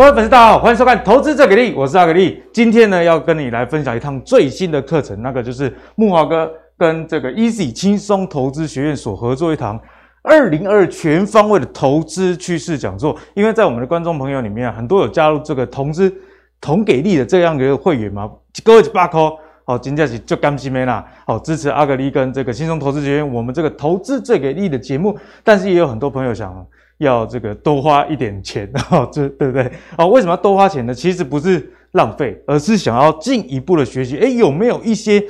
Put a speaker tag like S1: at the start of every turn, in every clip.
S1: 各位粉丝，大家好，欢迎收看《投资最给力》，我是阿格力。今天呢，要跟你来分享一趟最新的课程，那个就是木华哥跟这个 Easy 轻松投资学院所合作一堂二零二全方位的投资趋势讲座。因为在我们的观众朋友里面啊，很多有加入这个投资同给力的这样一个会员嘛，各位八扣。好，今天是就甘心没啦。好，支持阿格力跟这个轻松投资学院，我们这个投资最给力的节目。但是也有很多朋友想要这个多花一点钱，哈，这对不对？好，为什么要多花钱呢？其实不是浪费，而是想要进一步的学习。诶，有没有一些？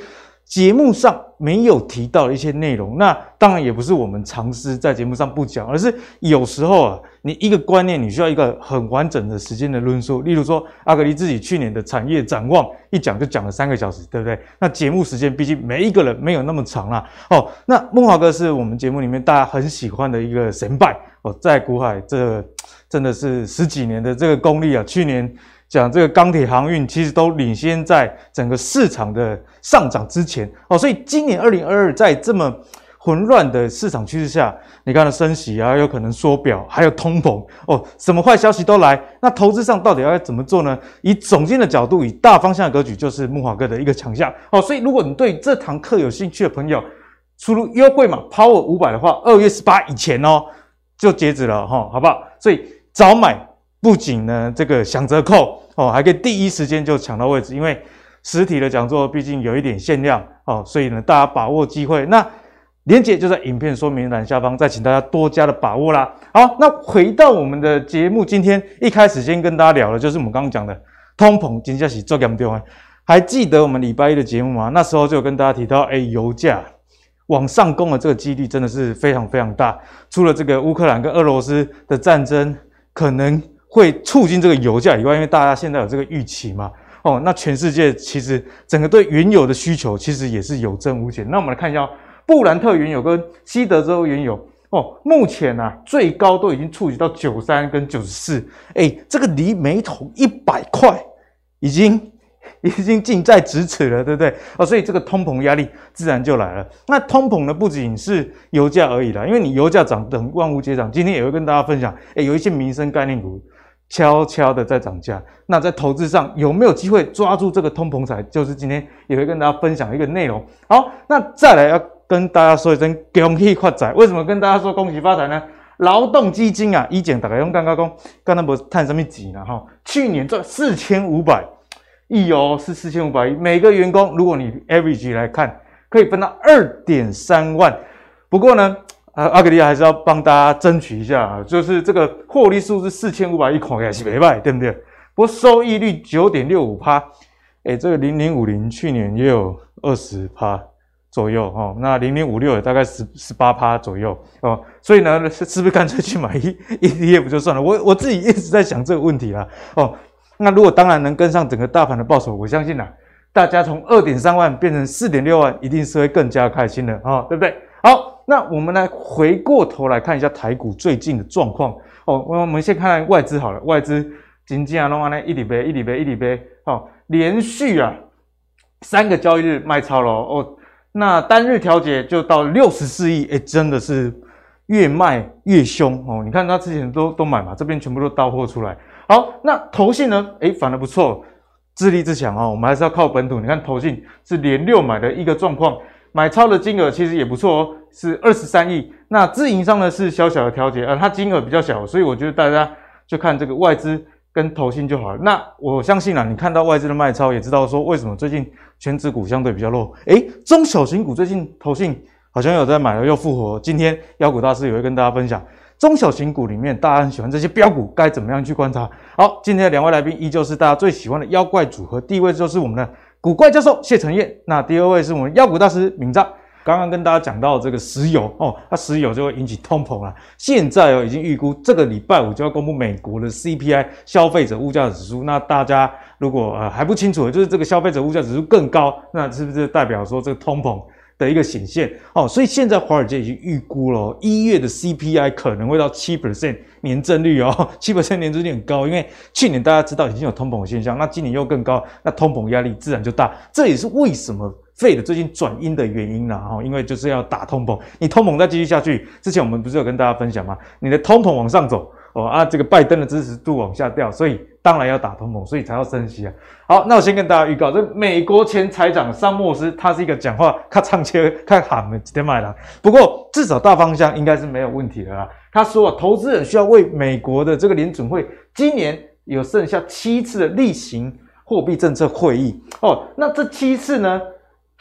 S1: 节目上没有提到的一些内容，那当然也不是我们尝试在节目上不讲，而是有时候啊，你一个观念你需要一个很完整的时间的论述。例如说，阿格力自己去年的产业展望一讲就讲了三个小时，对不对？那节目时间毕竟每一个人没有那么长啦。哦，那孟华哥是我们节目里面大家很喜欢的一个神拜哦，在股海这、真的是十几年的这个功力啊，去年。讲这个钢铁航运其实都领先在整个市场的上涨之前哦，所以今年二零二二在这么混乱的市场趋势下，你看它升息啊，有可能缩表，还有通膨哦，什么坏消息都来。那投资上到底要怎么做呢？以总监的角度，以大方向的格局，就是木华哥的一个强项哦。所以如果你对这堂课有兴趣的朋友，输入优惠码 Power 五百的话，二月十八以前哦就截止了哈、好不好？所以早买。不仅呢，这个享折扣哦，还可以第一时间就抢到位置，因为实体的讲座毕竟有一点限量哦，所以呢，大家把握机会。那连接就在影片说明栏下方，再请大家多加的把握啦。好，那回到我们的节目，今天一开始先跟大家聊的，就是我们刚刚讲的通膨，真的是做严重啊。还记得我们礼拜一的节目吗？那时候就有跟大家提到，哎，油价往上攻的这个几率真的是非常非常大。除了这个乌克兰跟俄罗斯的战争，可能。会促进这个油价以外，因为大家现在有这个预期嘛，哦，那全世界其实整个对原油的需求其实也是有增无减。那我们来看一下布兰特原油跟西德州原油，哦，目前啊最高都已经触及到九三跟九十四，哎，这个离每桶一百块已经 已经近在咫尺了，对不对？哦，所以这个通膨压力自然就来了。那通膨呢，不仅是油价而已啦，因为你油价涨等万物皆涨。今天也会跟大家分享，哎，有一些民生概念股。悄悄的在涨价，那在投资上有没有机会抓住这个通膨财？就是今天也会跟大家分享一个内容。好，那再来要跟大家说一声恭喜发财。为什么跟大家说恭喜发财呢？劳动基金啊，以前大概用刚刚讲，刚才不是赚什么钱了哈？去年赚四千五百亿哦，是四千五百亿。每个员工，如果你 average 来看，可以分到二点三万。不过呢。啊，阿格力还是要帮大家争取一下啊，就是这个获利数是四千五百亿，看起来是没卖，对不对？不过收益率九点六五趴，诶，这个零零五零去年也有二十趴左右哦，那零零五六也大概十十八趴左右哦，所以呢，是是不是干脆去买 ETF 就算了？我我自己一直在想这个问题啦哦，那如果当然能跟上整个大盘的报酬，我相信呐，大家从二点三万变成四点六万，一定是会更加开心的啊，对不对？好。那我们来回过头来看一下台股最近的状况哦。我们先看看外资好了，外资今天啊弄完呢一里杯一里杯一里杯，哦，连续啊三个交易日卖超了哦。那单日调节就到六十四亿，哎，真的是越卖越凶哦。你看他之前都都买嘛，这边全部都倒货出来。好，那投信呢？哎，反而不错，自立自强哦。我们还是要靠本土。你看投信是连六买的一个状况。买超的金额其实也不错哦，是二十三亿。那自营商呢是小小的调节，呃，它金额比较小，所以我觉得大家就看这个外资跟投信就好了。那我相信啊，你看到外资的卖超，也知道说为什么最近全指股相对比较弱。诶，中小型股最近投信好像有在买了，又复活。今天妖股大师也会跟大家分享，中小型股里面大家很喜欢这些标股，该怎么样去观察？好，今天的两位来宾依旧是大家最喜欢的妖怪组合，第一位就是我们的。古怪教授谢承彦，那第二位是我们妖股大师明彰。刚刚跟大家讲到这个石油哦，那石油就会引起通膨了。现在哦，已经预估这个礼拜五就要公布美国的 CPI 消费者物价指数。那大家如果呃还不清楚，就是这个消费者物价指数更高，那是不是代表说这个通膨？的一个显现。哦，所以现在华尔街已经预估了一月的 CPI 可能会到七 percent 年增率哦，七 percent 年增率很高，因为去年大家知道已经有通膨现象，那今年又更高，那通膨压力自然就大，这也是为什么 Fed 最近转鹰的原因啦哈，因为就是要打通膨，你通膨再继续下去，之前我们不是有跟大家分享吗？你的通膨往上走，哦啊，这个拜登的支持度往下掉，所以当然要打通膨，所以才要升息啊。好，那我先跟大家预告，这美国前财长桑莫斯，他是一个讲话咔唱切咔喊的几天卖了，不过至少大方向应该是没有问题的啦。他说啊，投资人需要为美国的这个联准会今年有剩下七次的例行货币政策会议哦，那这七次呢？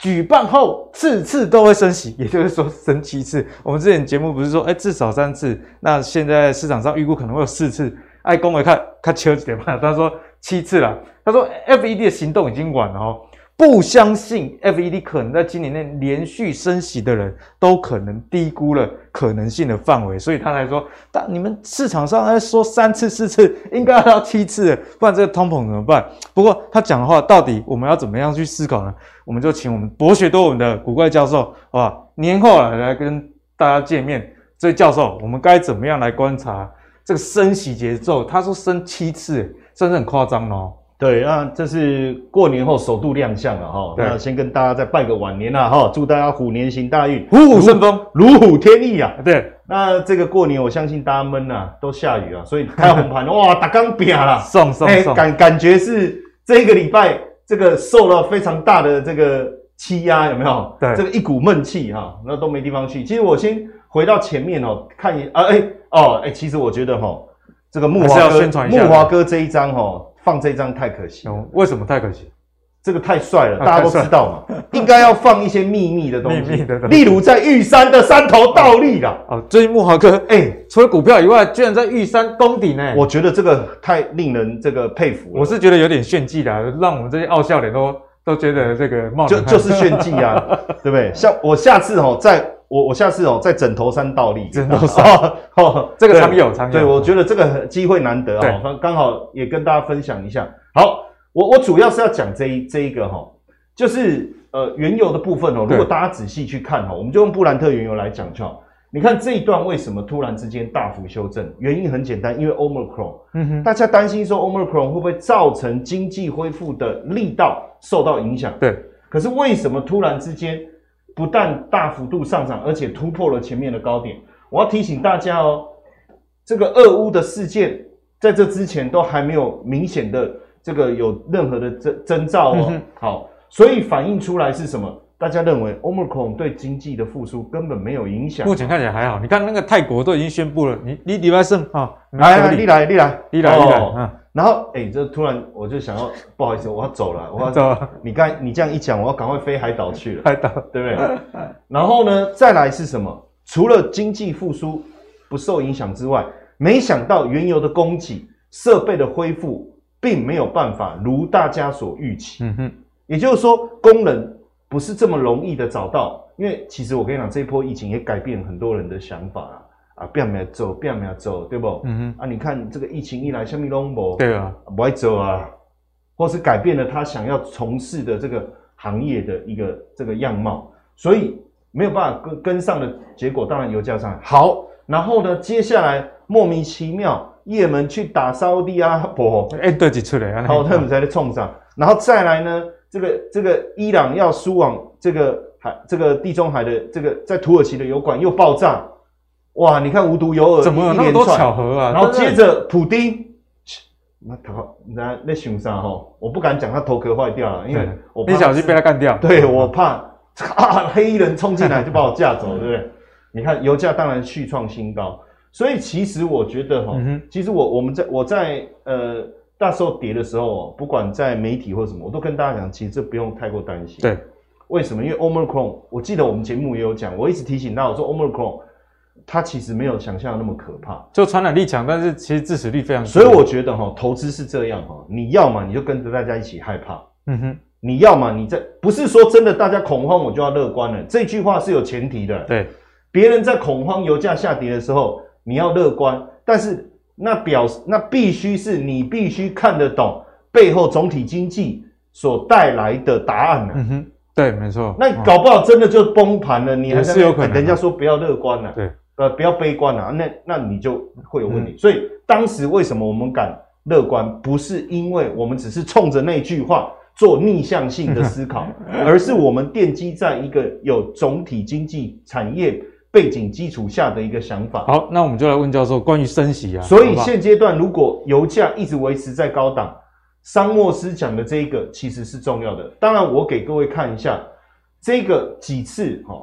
S1: 举办后次次都会升息，也就是说升七次。我们之前节目不是说，哎，至少三次。那现在市场上预估可能会有四次。爱公会看看秋几点嘛？他说七次了。他说 FED 的行动已经晚了哦。不相信 FED 可能在今年内连续升息的人都可能低估了可能性的范围，所以他才说，但你们市场上在说三次四次，应该要到七次，不然这个通膨怎么办？不过他讲的话，到底我们要怎么样去思考呢？我们就请我们博学多闻的古怪教授，好吧，年后来来跟大家见面。所以教授，我们该怎么样来观察这个升息节奏？他说升七次，真的很夸张哦。
S2: 对，那这是过年后首度亮相了哈。那先跟大家再拜个晚年啦哈，祝大家虎年行大运，
S1: 虎虎生风，
S2: 如虎添翼啊。
S1: 对，
S2: 那这个过年我相信大家闷呐，都下雨啊，所以开红盘 哇，打钢饼啦，
S1: 送送送，
S2: 感感觉是这个礼拜这个受了非常大的这个欺压，有没有？对，这个一股闷气哈，那都没地方去。其实我先回到前面哦，看一啊哎哦哎，其实我觉得哈，这个木华哥木华哥这一张哈。放这张太可惜，
S1: 哦，为什么太可惜？
S2: 这个太帅了，大家都知道嘛。应该要放一些秘密的东西，
S1: 秘密的东西，
S2: 例如在玉山的山头倒立啦。
S1: 哦，最近木华哥，哎，除了股票以外，居然在玉山攻顶呢。
S2: 我觉得这个太令人这个佩服了。
S1: 我是觉得有点炫技的，让我们这些傲笑脸都都觉得这个冒
S2: 就就是炫技啊，对不对？像我下次哦，在我我下次哦，在枕头山倒立，
S1: 枕头山
S2: 哦，
S1: 这个常有常有。
S2: 对，我觉得这个机会难得啊，刚刚好也跟大家分享一下。好，我我主要是要讲这一这一个哈，就是呃原油的部分哦。如果大家仔细去看哈，我们就用布兰特原油来讲就好。你看这一段为什么突然之间大幅修正？原因很简单，因为 Omicron，嗯哼，大家担心说 Omicron 会不会造成经济恢复的力道受到影响？
S1: 对。
S2: 可是为什么突然之间不但大幅度上涨，而且突破了前面的高点？我要提醒大家哦，这个俄乌的事件在这之前都还没有明显的。这个有任何的征征兆哦，好，所以反映出来是什么？大家认为 Omicron 对经济的复苏根本没有影响。
S1: 目前看起来还好，你看那个泰国都已经宣布了，你你礼拜胜啊，
S2: 来你来你来
S1: 你来你来啊，
S2: 然后哎，这突然我就想要，不好意思，我要走了，我要 走了。你刚你这样一讲，我要赶快飞海岛去了，
S1: 海岛
S2: 对不对？然后呢，再来是什么？除了经济复苏不受影响之外，没想到原油的供给、设备的恢复。并没有办法如大家所预期，嗯哼，也就是说，工人不是这么容易的找到，因为其实我跟你讲，这一波疫情也改变很多人的想法啊，啊，变没走，变没走，对不？嗯哼，啊，你看这个疫情一来，下面拢无，
S1: 对啊，
S2: 不爱走啊，或是改变了他想要从事的这个行业的一个这个样貌，所以没有办法跟跟上的结果，当然油价上来。好，然后呢，接下来莫名其妙。叶门去打沙乌阿拉伯，
S1: 哎，对，几出来？
S2: 好，他们在那冲上，然后再来呢？这个这个伊朗要输往这个海，这个地中海的这个在土耳其的油管又爆炸，哇！你看无独有偶，
S1: 怎么有那么多巧合啊？
S2: 然后接着普丁，那头那那熊啥哈？我不敢讲他头壳坏掉了，因为我
S1: 你小心被他干掉。
S2: 对，我怕啊，黑衣人冲进来就把我架走，对不对？你看油价当然续创新高。所以其实我觉得哈，其实我我们在我在呃大时候跌的时候，不管在媒体或什么，我都跟大家讲，其实这不用太过担心。
S1: 对，
S2: 为什么？因为 Omicron，我记得我们节目也有讲，我一直提醒大家说，Omicron 它其实没有想象那么可怕，
S1: 就传染力强，但是其实致死率非常高。
S2: 所以我觉得哈，投资是这样哈，你要嘛你就跟着大家一起害怕，嗯哼，你要嘛你在不是说真的大家恐慌我就要乐观了，这句话是有前提的。
S1: 对，
S2: 别人在恐慌油价下跌的时候。你要乐观，但是那表示那必须是你必须看得懂背后总体经济所带来的答案呢、啊。
S1: 嗯哼，对，没错。
S2: 那搞不好真的就崩盘了，你还
S1: 是有可能。
S2: 人家说不要乐观了、啊，
S1: 对，
S2: 呃，不要悲观了、啊，那那你就会有问题。嗯、所以当时为什么我们敢乐观，不是因为我们只是冲着那句话做逆向性的思考，而是我们奠基在一个有总体经济产业。背景基础下的一个想法。
S1: 好，那我们就来问教授关于升息啊。
S2: 所以现阶段如果油价一直维持在高档，桑莫斯讲的这一个其实是重要的。当然，我给各位看一下这个几次哈。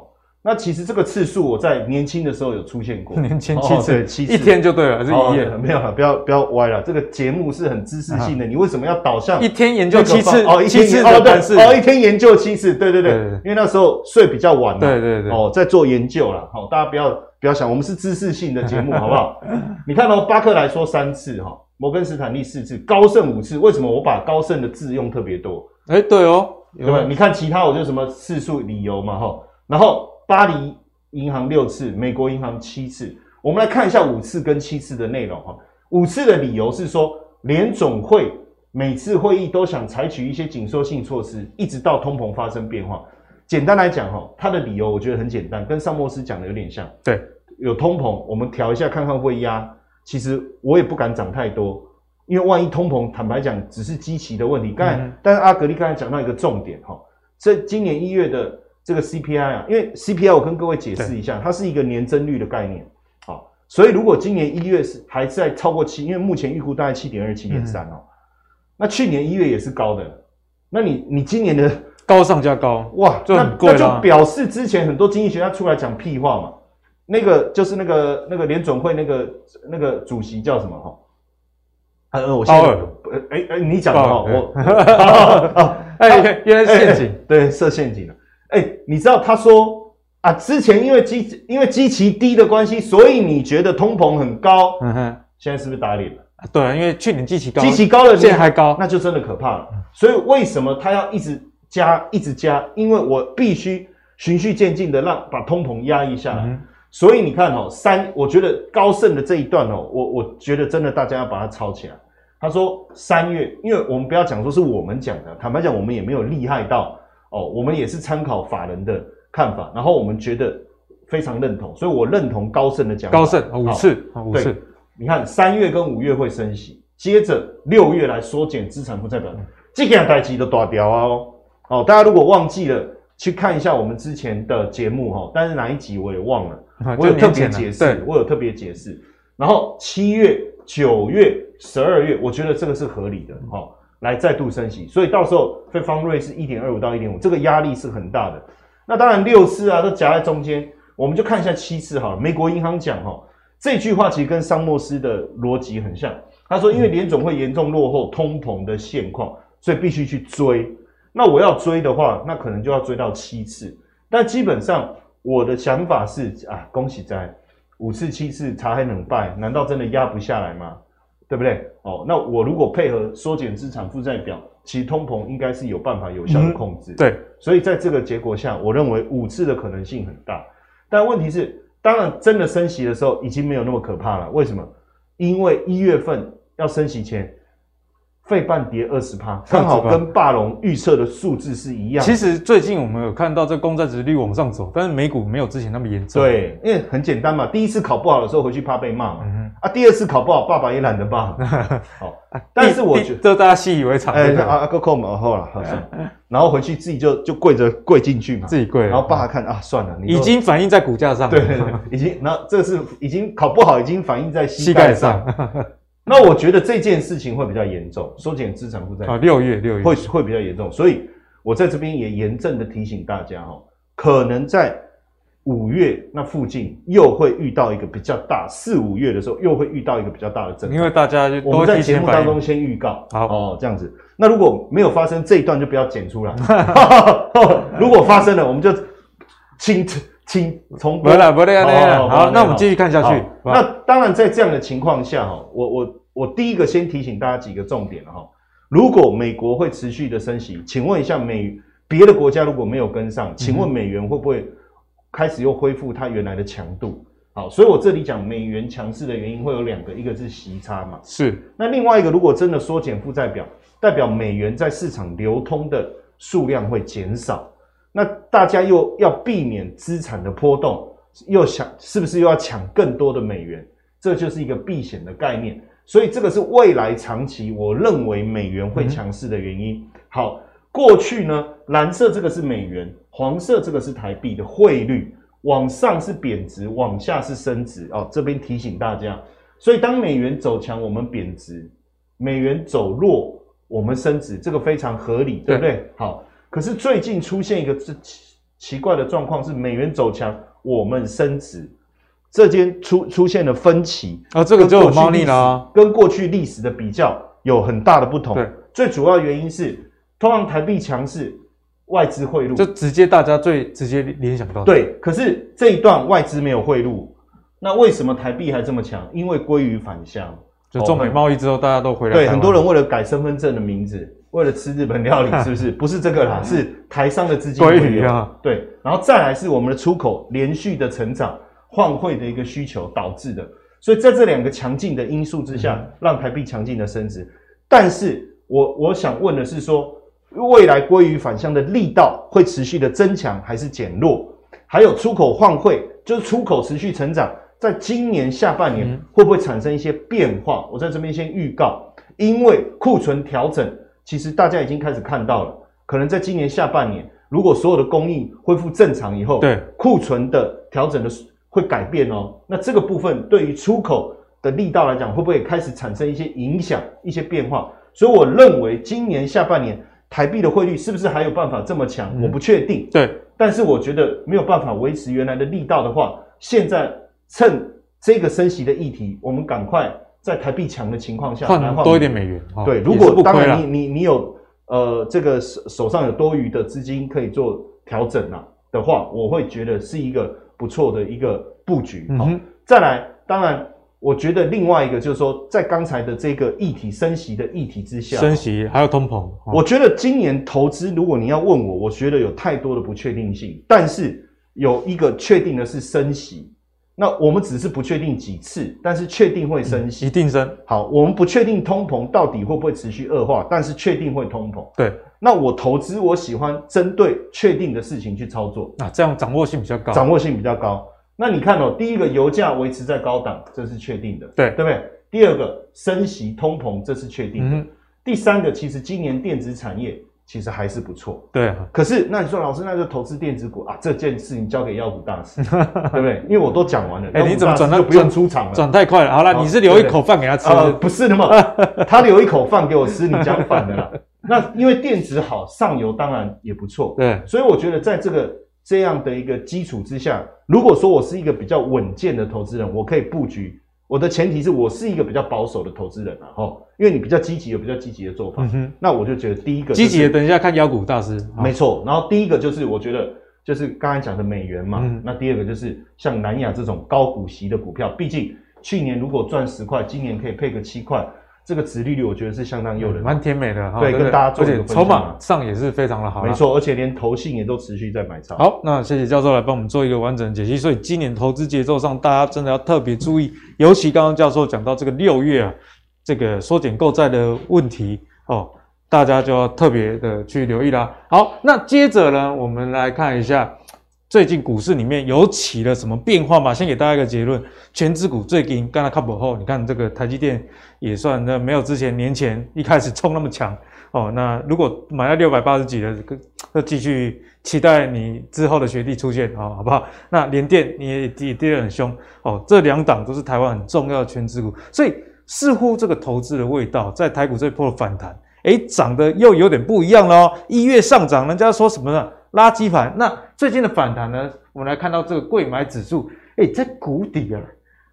S2: 那其实这个次数我在年轻的时候有出现过，
S1: 年轻七次，
S2: 哦、七次
S1: 一天就对了，还是一夜？
S2: 哦、没有了，不要不要歪了。这个节目是很知识性的，啊、你为什么要导向
S1: 一天研究七次？
S2: 哦，一天七次哦，对，哦，一天研究七次，对对对，对对对，因为那时候睡比较晚
S1: 嘛，对对对，
S2: 哦，在做研究了，好，大家不要不要想，我们是知识性的节目，好不好？你看哦，巴克莱说三次哈，摩根斯坦利四次，高盛五次，为什么我把高盛的字用特别多？
S1: 哎，对哦，
S2: 对吧？你看其他我就什么次数理由嘛哈，然后巴黎。银行六次，美国银行七次。我们来看一下五次跟七次的内容哈。五次的理由是说，联总会每次会议都想采取一些紧缩性措施，一直到通膨发生变化。简单来讲哈，它的理由我觉得很简单，跟上莫斯讲的有点像。
S1: 对，
S2: 有通膨，我们调一下看看会压。其实我也不敢涨太多，因为万一通膨，坦白讲只是基期的问题。刚才，嗯、但是阿格力刚才讲到一个重点哈，这今年一月的。这个 CPI 啊，因为 CPI 我跟各位解释一下，它是一个年增率的概念，好，所以如果今年一月是还在超过七，因为目前预估大概七点二、七点三哦，那去年一月也是高的，那你你今年的
S1: 高上加高，
S2: 哇，那那就表示之前很多经济学家出来讲屁话嘛，那个就是那个那个联准会那个那个主席叫什么哈？呃，我先，哎哎，你讲的哈，我，
S1: 哎，原来是陷阱，
S2: 对，设陷阱了。哎、欸，你知道他说啊，之前因为基因为基期低的关系，所以你觉得通膨很高，嗯哼，现在是不是打脸了？
S1: 对啊，因为去年基期高，
S2: 基期高了，
S1: 现在还高，
S2: 那就真的可怕了。所以为什么他要一直加，一直加？因为我必须循序渐进的让把通膨压抑下来。嗯、所以你看哦，三，我觉得高盛的这一段哦，我我觉得真的大家要把它抄起来。他说三月，因为我们不要讲说是我们讲的，坦白讲，我们也没有厉害到。哦，我们也是参考法人的看法，然后我们觉得非常认同，所以我认同高盛的讲法。
S1: 高盛五次，五次。
S2: 对，你看三月跟五月会升息，接着六月来缩减资产负债表，嗯、这个样代志都大条哦。哦，大家如果忘记了，去看一下我们之前的节目哈，但是哪一集我也忘了，我有特别解释，我有特别解释。然后七月、九月、十二月，我觉得这个是合理的哈。来再度升息，所以到时候费方瑞是一点二五到一点五，这个压力是很大的。那当然六次啊都夹在中间，我们就看一下七次好了。美国银行讲哈，这句话其实跟桑莫斯的逻辑很像。他说，因为联总会严重落后通膨的现况，所以必须去追。那我要追的话，那可能就要追到七次。但基本上我的想法是啊，恭喜在五次七次茶还能败，难道真的压不下来吗？对不对？哦，那我如果配合缩减资产负债表，其实通膨应该是有办法有效的控制。
S1: 嗯、对，
S2: 所以在这个结果下，我认为五次的可能性很大。但问题是，当然真的升息的时候，已经没有那么可怕了。为什么？因为一月份要升息前。费半跌二十趴，刚好跟霸龙预测的数字是一样。
S1: 其实最近我们有看到这公债值率往上走，但是美股没有之前那么严重。
S2: 对，因为很简单嘛，第一次考不好的时候回去怕被骂嘛，嗯、啊，第二次考不好，爸爸也懒得骂。好，但是我觉得
S1: 这大家习以为常。哎、
S2: 欸，阿阿哥扣嘛，后了，好像，然后回去自己就就跪着跪进去嘛，
S1: 自己跪，
S2: 然后爸看啊，算了，你
S1: 已经反映在股价上了。
S2: 对，对，对，已经，那这是已经考不好，已经反映在膝盖上。那我觉得这件事情会比较严重，缩减资产负债。啊，
S1: 六月六月。
S2: 会会比较严重，所以我在这边也严正的提醒大家哦，可能在五月那附近又会遇到一个比较大，四五月的时候又会遇到一个比较大的震荡，
S1: 因为大家就
S2: 我们在节目当中先预告，好。哦，这样子。那如果没有发生这一段，就不要剪出来。如果发生了，我们就请请从
S1: 不了好，那我们继续看下去。
S2: 那当然，在这样的情况下哈，我我。我第一个先提醒大家几个重点哈，如果美国会持续的升息，请问一下美别的国家如果没有跟上，请问美元会不会开始又恢复它原来的强度？好，所以我这里讲美元强势的原因会有两个，一个是息差嘛，
S1: 是。
S2: 那另外一个，如果真的缩减负债表，代表美元在市场流通的数量会减少，那大家又要避免资产的波动，又想是不是又要抢更多的美元？这就是一个避险的概念。所以这个是未来长期我认为美元会强势的原因。嗯、好，过去呢，蓝色这个是美元，黄色这个是台币的汇率。往上是贬值，往下是升值哦。这边提醒大家，所以当美元走强，我们贬值；美元走弱，我们升值，这个非常合理，对不对？对好，可是最近出现一个奇奇怪的状况是，美元走强，我们升值，这间出出现了分歧
S1: 啊，这个就有猫腻了，
S2: 跟过去历史的比较有很大的不同。对，最主要原因是，通常台币强势。外资汇入，
S1: 就直接大家最直接联想到
S2: 对，可是这一段外资没有汇入，那为什么台币还这么强？因为归于返乡，
S1: 就中美贸易之后，大家都回来。
S2: 对，很多人为了改身份证的名字，为了吃日本料理，是不是？不是这个啦，是台商的资金
S1: 回流啊。
S2: 对，然后再来是我们的出口连续的成长，换汇的一个需求导致的。所以在这两个强劲的因素之下，嗯、让台币强劲的升值。但是我我想问的是说。未来鲑鱼返乡的力道会持续的增强还是减弱？还有出口换汇，就是出口持续成长，在今年下半年会不会产生一些变化？嗯、我在这边先预告，因为库存调整，其实大家已经开始看到了，可能在今年下半年，如果所有的供应恢复正常以后，对库存的调整的会改变哦。那这个部分对于出口的力道来讲，会不会开始产生一些影响、一些变化？所以我认为今年下半年。台币的汇率是不是还有办法这么强？嗯、我不确定。
S1: 对，
S2: 但是我觉得没有办法维持原来的力道的话，现在趁这个升息的议题，我们赶快在台币强的情况下
S1: 换多一点美元。
S2: 对，如果当然你你你有呃这个手手上有多余的资金可以做调整啊的话，我会觉得是一个不错的一个布局。好、嗯，再来，当然。我觉得另外一个就是说，在刚才的这个议题升息的议题之下，
S1: 升息还有通膨，
S2: 我觉得今年投资，如果你要问我，我觉得有太多的不确定性。但是有一个确定的是升息，那我们只是不确定几次，但是确定会升息，
S1: 一定升。
S2: 好，我们不确定通膨到底会不会持续恶化，但是确定会通膨。
S1: 对，
S2: 那我投资，我喜欢针对确定的事情去操作，
S1: 那这样掌握性比较高，
S2: 掌握性比较高。那你看哦，第一个油价维持在高档，这是确定的，
S1: 对
S2: 对不对？第二个升息通膨，这是确定的。嗯、第三个，其实今年电子产业其实还是不错，
S1: 对。
S2: 可是那你说老师，那就投资电子股啊？这件事情交给妖股大师，对不对？因为我都讲完了。哎、欸，你怎么转到不用出场了？
S1: 转太快了。好了，你是留一口饭给他吃？呃，
S2: 不是的嘛，他留一口饭给我吃，你讲反了啦。那因为电子好，上游当然也不错，
S1: 对。
S2: 所以我觉得在这个。这样的一个基础之下，如果说我是一个比较稳健的投资人，我可以布局。我的前提是我是一个比较保守的投资人啊，哈，因为你比较积极，有比较积极的做法。那我就觉得第一个积
S1: 极的，等一下看妖股大师。
S2: 没错，然后第一个就是我觉得就是刚才讲的美元嘛。嗯，那第二个就是像南亚这种高股息的股票，毕竟去年如果赚十块，今年可以配个七块。这个殖利率我觉得是相当诱人，
S1: 蛮甜美的哈。
S2: 对，跟大家做一个。
S1: 筹码上也是非常的好。
S2: 没错，而且连投信也都持续在买超。
S1: 好，那谢谢教授来帮我们做一个完整的解析。所以今年投资节奏上，大家真的要特别注意，尤其刚刚教授讲到这个六月啊，这个缩减购债的问题哦，大家就要特别的去留意啦。好，那接着呢，我们来看一下。最近股市里面有起了什么变化吗？先给大家一个结论，权值股最近刚才看过后，你看这个台积电也算那没有之前年前一开始冲那么强哦。那如果买到六百八十几的，那继续期待你之后的学弟出现啊、哦，好不好？那联电你也跌跌得很凶哦，这两档都是台湾很重要的权值股，所以似乎这个投资的味道在台股这一波的反弹，诶，涨得又有点不一样了。一月上涨，人家说什么呢？垃圾盘。那最近的反弹呢？我们来看到这个贵买指数，诶，在谷底啊，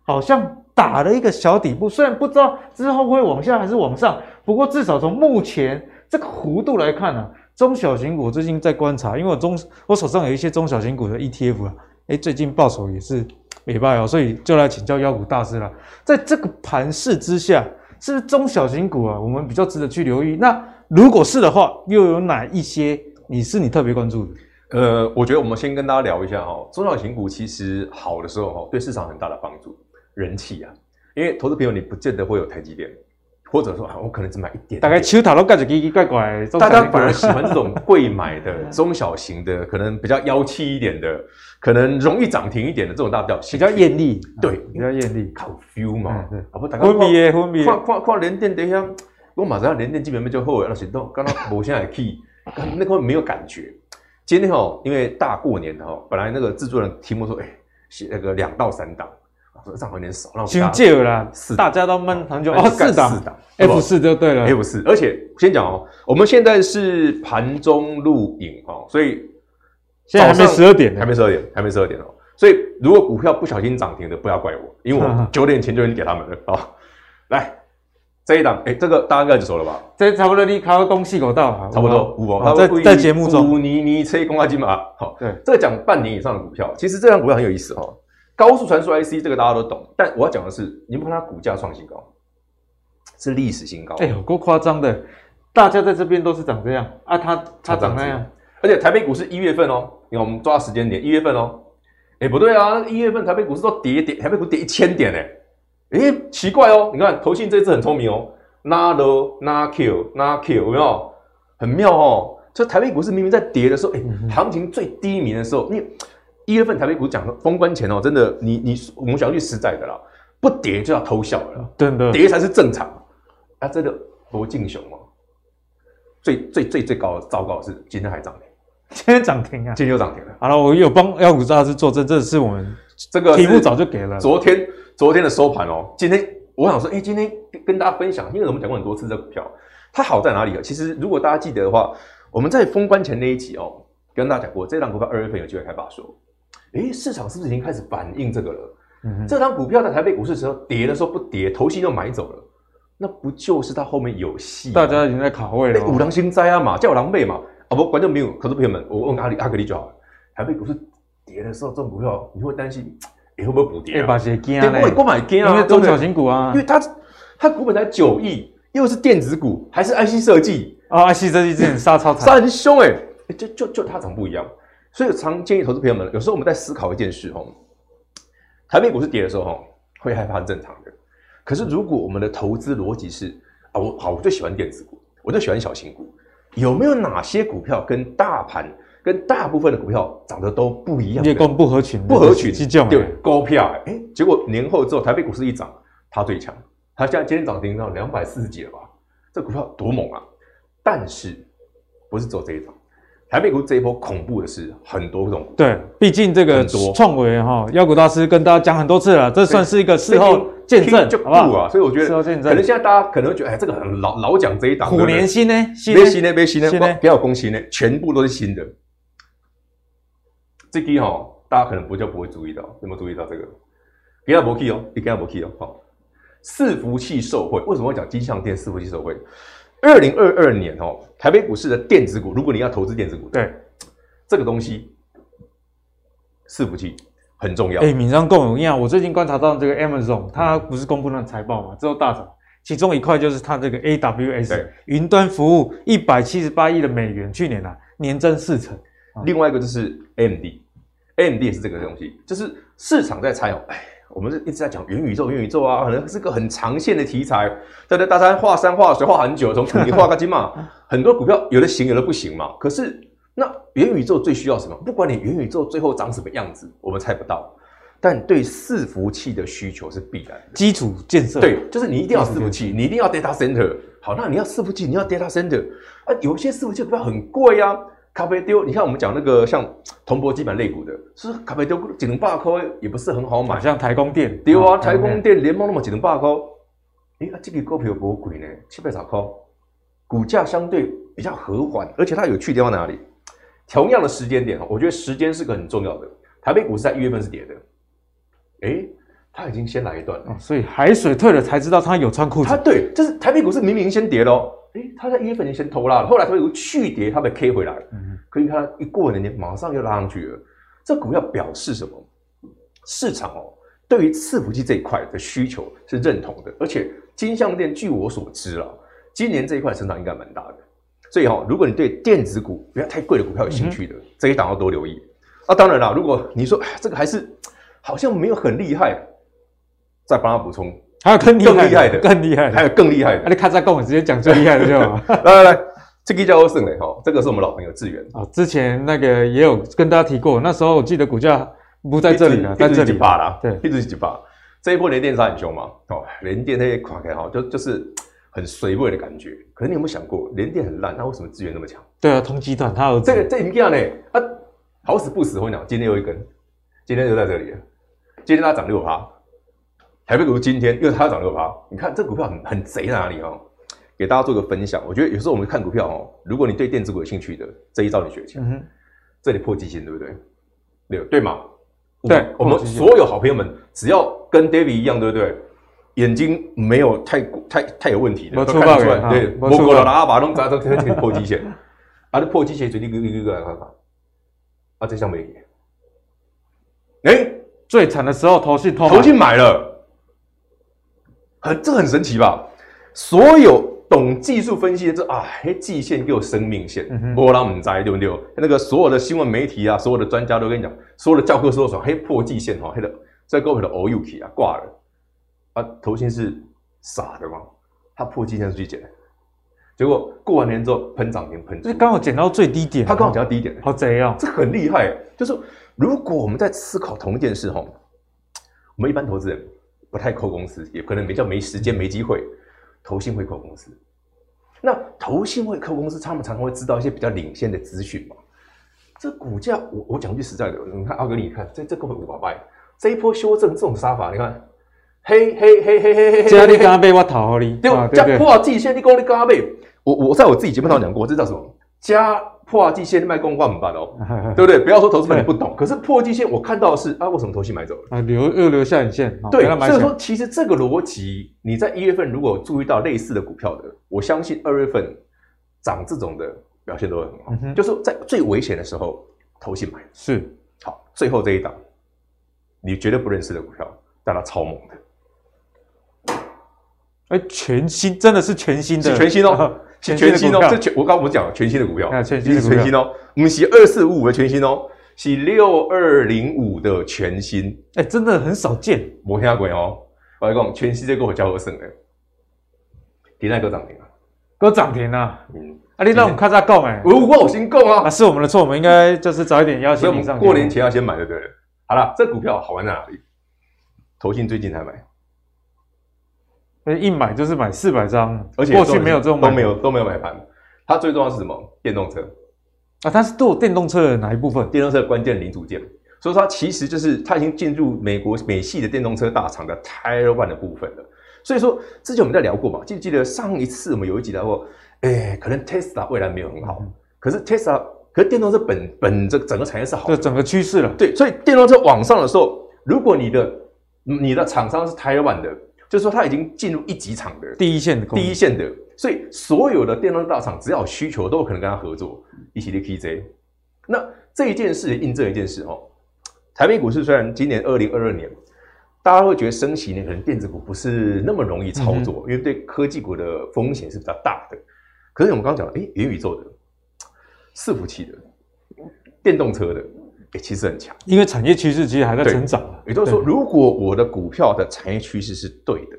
S1: 好像打了一个小底部。虽然不知道之后会往下还是往上，不过至少从目前这个弧度来看啊，中小型股最近在观察，因为我中我手上有一些中小型股的 ETF 啊，诶，最近报酬也是没败哦，所以就来请教妖股大师了。在这个盘势之下，是不是中小型股啊，我们比较值得去留意？那如果是的话，又有哪一些？你是你特别关注的？
S3: 呃，我觉得我们先跟大家聊一下哈，中小型股其实好的时候哈，对市场很大的帮助，人气啊，因为投资朋友你不见得会有台积电，或者说啊，我可能只买一点点，
S1: 大概手头都盖着奇奇怪怪，
S3: 大家反而喜欢这种贵买的 中小型的，可能比较妖气一点的，可能容易涨停一点的这种大票，比
S1: 较艳丽，
S3: 对，
S1: 比较艳丽，
S3: 靠 feel 嘛，对，
S1: 啊不，大家分别分别，
S3: 跨跨跨联电等一下，我马上要联电基本面就后悔那，行动，刚刚我现在 key。那块没有感觉，今天哦，因为大过年的哦，本来那个制作人题目说，哎，写那个两到三档，我说这样有点少，那我
S1: 先借了，
S3: 四
S1: 大家都闷很久
S3: 哦，四档四档
S1: ，F 四就对了
S3: ，F 四，而且先讲哦，我们现在是盘中录影哦，所以
S1: 现在还没十二点，
S3: 还没十二点，还没十二点哦，所以如果股票不小心涨停的，不要怪我，因为我 九点前就已经给他们了啊，来。这一档，哎，这个大家应该就熟了吧？
S1: 这差不多你考恭喜狗到，
S3: 差不多五哦。
S1: 在在节目中，
S3: 五你你吹公阿金嘛？好，
S1: 对，
S3: 这个讲半年以上的股票，其实这张股票很有意思哦。高速传输 IC 这个大家都懂，但我要讲的是，你们看它股价创新高，是历史新高。
S1: 哎呦，够夸张的！大家在这边都是长这样啊，它它长那样，
S3: 而且台北股市一月份哦，你看我们抓时间点，一月份哦，哎不对啊，一月份台北股市都跌跌，台北股跌一千点哎。诶，奇怪哦，你看投信这一次很聪明哦，拿 low 拿 kill 拿 kill 有没有？很妙哦。这台北股市明明在跌的时候，诶、嗯、行情最低迷的时候，你一月份台北股讲封关前哦，真的，你你我们讲句实在的啦，不跌就要偷笑了，真的，跌才是正常。啊，真的罗敬雄哦，最最最最高的糟糕的是今天还涨停，
S1: 今天涨停啊，
S3: 今天又涨停了。
S1: 好了，我有帮妖股大师作证，这是我们这个题目早就给了，
S3: 昨天。昨天的收盘哦，今天我想说，哎，今天跟大家分享，因为我们讲过很多次这股票，它好在哪里啊？其实如果大家记得的话，我们在封关前那一集哦，跟大家讲过，这档股票二月份有机会开法说，哎，市场是不是已经开始反映这个了？嗯哼，这档股票在台北股市的时候跌的时候不跌，投信又买走了，那不就是它后面有戏？
S1: 大家已经在卡位了，
S3: 五郎星灾啊嘛，叫我狼狈嘛，啊不，观众朋友，可是朋友们，我问阿里阿格力就好了，台北股市跌的时候，这种股票你会担心？你会不会补跌？
S1: 把鞋惊啊！
S3: 对，我买惊啊！
S1: 因为中小型股啊，
S3: 因为它它股本才九亿，又是电子股，还是 IC 设计
S1: 啊！IC 设计之前杀超惨，
S3: 杀很凶哎！就就就它涨不一样，所以常建议投资朋友们，有时候我们在思考一件事哦，台北股市跌的时候哦，会害怕很正常的。可是如果我们的投资逻辑是啊，我好，我就喜欢电子股，我就喜欢小型股，有没有哪些股票跟大盘？跟大部分的股票涨得都不一样，
S1: 也跟不合群，
S3: 不合群，对，高票哎，结果年后之后，台北股市一涨，它最强，它现在今天涨停到两百四十几了吧？这股票多猛啊！但是不是走这一档，台北股这一波恐怖的是很多种，
S1: 对，毕竟这个创维哈，妖股大师跟大家讲很多次了，这算是一个事后见证，
S3: 就不啊，所以我觉得事后见证，可能现在大家可能会觉得，哎，这个很老老讲这一档，
S1: 虎年新呢，
S3: 别新呢，别新呢，不要恭喜呢，全部都是新的。这个哈，大家可能不就不会注意到，有没有注意到这个？给他博 key 哦，你给他博 key 哦。好，伺服器受惠，为什么会讲金像店伺服器受惠？二零二二年哦，台北股市的电子股，如果你要投资电子股，
S1: 对
S3: 这个东西，伺服器很重要。
S1: 哎，敏章跟我一样，我最近观察到这个 Amazon，它不是公布那财报嘛，之后大涨，其中一块就是它这个 AWS 对云端服务一百七十八亿的美元，去年啊年增四成。
S3: 另外一个就是 AMD。AMD 也是这个东西，就是市场在猜哦，哎，我们是一直在讲元宇宙，元宇宙啊，可能是个很长线的题材，在这大家画山画水画很久，从土地画个金嘛，很多股票有的行，有的不行嘛。可是那元宇宙最需要什么？不管你元宇宙最后长什么样子，我们猜不到，但对伺服器的需求是必然的，
S1: 基础建设。
S3: 对，就是你一定要伺服器，你一定要 data center。好，那你要伺服器，你要 data center 啊，有些伺服器股票很贵呀、啊。咖啡丢，你看我们讲那个像铜箔基板类股的，是咖啡丢几能八块，也不是很好买。
S1: 像台光电，
S3: 丢啊，台光电联盟那么几能八块，哎，这个股票不贵呢，七百少块，股价相对比较和缓，而且它有趣地方哪里？同样的时间点，我觉得时间是个很重要的。台北股市在一月份是跌的，哎，它已经先来一段了，
S1: 哦，所以海水退了才知道它有穿裤子。
S3: 它对，就是台北股市明明先跌了。诶，他在一月份就先偷拉了，后来他有续跌，他被 K 回来。嗯，可以看一过年马上又拉上去了。这股票表示什么？市场哦，对于伺服器这一块的需求是认同的，而且金项链据我所知啊，今年这一块成长应该蛮大的。所以哈、哦，如果你对电子股不要太贵的股票有兴趣的，嗯、这一档要多留意。啊，当然啦，如果你说这个还是好像没有很厉害，再帮他补充。
S1: 还有更厉
S3: 害的，
S1: 更厉害的，
S3: 还有更厉害的。
S1: 那、啊、你看在跟我直接讲最厉害的就好。
S3: 来来来，这个叫欧胜磊哈，这个是我们老朋友志远
S1: 啊。之前那个也有跟大家提过，那时候我记得股价不在这里了，在这里
S3: 吧啦。
S1: 对，
S3: 一直是几把。这一波连电杀很凶嘛？哦，连电那些垮开哈，就就是很随位的感觉。可是你有没有想过，连电很烂，那为什么资源那么强？
S1: 对啊，同集团他有
S3: 这个这影片呢，啊，好死不死，我讲，今天又一根，今天就在这里了，今天它涨六趴，台北股今天又它涨六趴，你看这股票很很贼在哪里哦？给大家做个分享，我觉得有时候我们看股票哦，如果你对电子股有兴趣的，这一招你学起来。这里破季线对不对？对对吗？对，我们所有好朋友们，只要跟 David 一样，对不对？眼睛没有太太太有问题的，都看出来。对，我过了喇叭弄砸都这个破季线，啊，这破季线最低一个一个来看看，啊，这项没？哎，
S1: 最惨的时候，投信
S3: 投信买了，很这很神奇吧？所有。懂技术分析的这啊，嘿，季线又生命线，波浪猛灾，对不对？那个所有的新闻媒体啊，所有的专家都跟你讲，所有的教科书都说，嘿，破季线哈，嘿的，在高位的 O U K 啊挂了，啊，头先是傻的吗？他破季线是去捡，结果过完年之后喷涨停喷，
S1: 这刚好捡到最低点，
S3: 他刚好捡到低点，
S1: 好贼啊，
S3: 这很厉害。就是如果我们在思考同一件事哈，我们一般投资人不太扣公司，也可能比较没时间没机会。投信会扣公司，那投信会扣公司，他们常常会知道一些比较领先的资讯嘛。这股价，我我讲句实在的，你看阿哥，你看这这个会五百块，这一波修正这种杀法，你看，嘿嘿嘿嘿嘿嘿嘿，
S1: 这你刚刚被我套你，
S3: 对吧？加破季线，你讲你刚刚被我我在我自己节目上讲过，这叫什么？加。破季线卖光挂怎么办哦？对不对？不要说投资本你不懂，可是破季线我看到的是啊，为什么投信买走了？
S1: 啊，留又留下影线。
S3: 对，所以说其实这个逻辑，你在一月份如果注意到类似的股票的，我相信二月份涨这种的表现都会很好。嗯、就是在最危险的时候，投信买
S1: 是
S3: 好。最后这一档，你绝对不认识的股票，但它超猛的。
S1: 哎，全新，真的是全新的，
S3: 是全新哦。是全新哦，这全我刚刚我讲了全新的股票，全新的全新哦，我们是二四五五的全新哦，是六二零五的全新，
S1: 哎，真的很少见，
S3: 没听过哦。我来讲，全新这个我交和胜的，第那个涨停啊，
S1: 哥涨停啊，嗯，啊，你让我们看下购买，
S3: 我我先购啊，
S1: 啊，是我们的错，我们应该就是早一点邀请你上，
S3: 过年前要先买的，对。好了，这股票好玩在哪里？投信最近才买。
S1: 一买就是买四百张，而且过去没有这种
S3: 都没有都没有买盘。它最重要是什么？电动车
S1: 啊，它是做电动车的哪一部分？
S3: 电动车的关键零组件，所以说它其实就是它已经进入美国美系的电动车大厂的 Tier One 的部分了。所以说之前我们在聊过嘛，记不记得上一次我们有一集聊过？哎、欸，可能 Tesla 未来没有很好，嗯、可是 Tesla 可是电动车本本这整个产业是好的，
S1: 整个趋势了。
S3: 对，所以电动车往上的时候，如果你的你的厂商是 One 的。就是说，它已经进入一级厂的
S1: 第一线的，
S3: 第一线的，所以所有的电动大厂只要有需求，都有可能跟他合作，一起的 KJ。那这一件事也印证一件事哦，台北股市虽然今年二零二二年，大家会觉得升息呢，可能电子股不是那么容易操作，嗯、因为对科技股的风险是比较大的。可是我们刚刚讲了，哎，元宇宙的、伺服器的、电动车的。欸、其实很强，
S1: 因为产业趋势其实还在成长。
S3: 也就是说，如果我的股票的产业趋势是对的，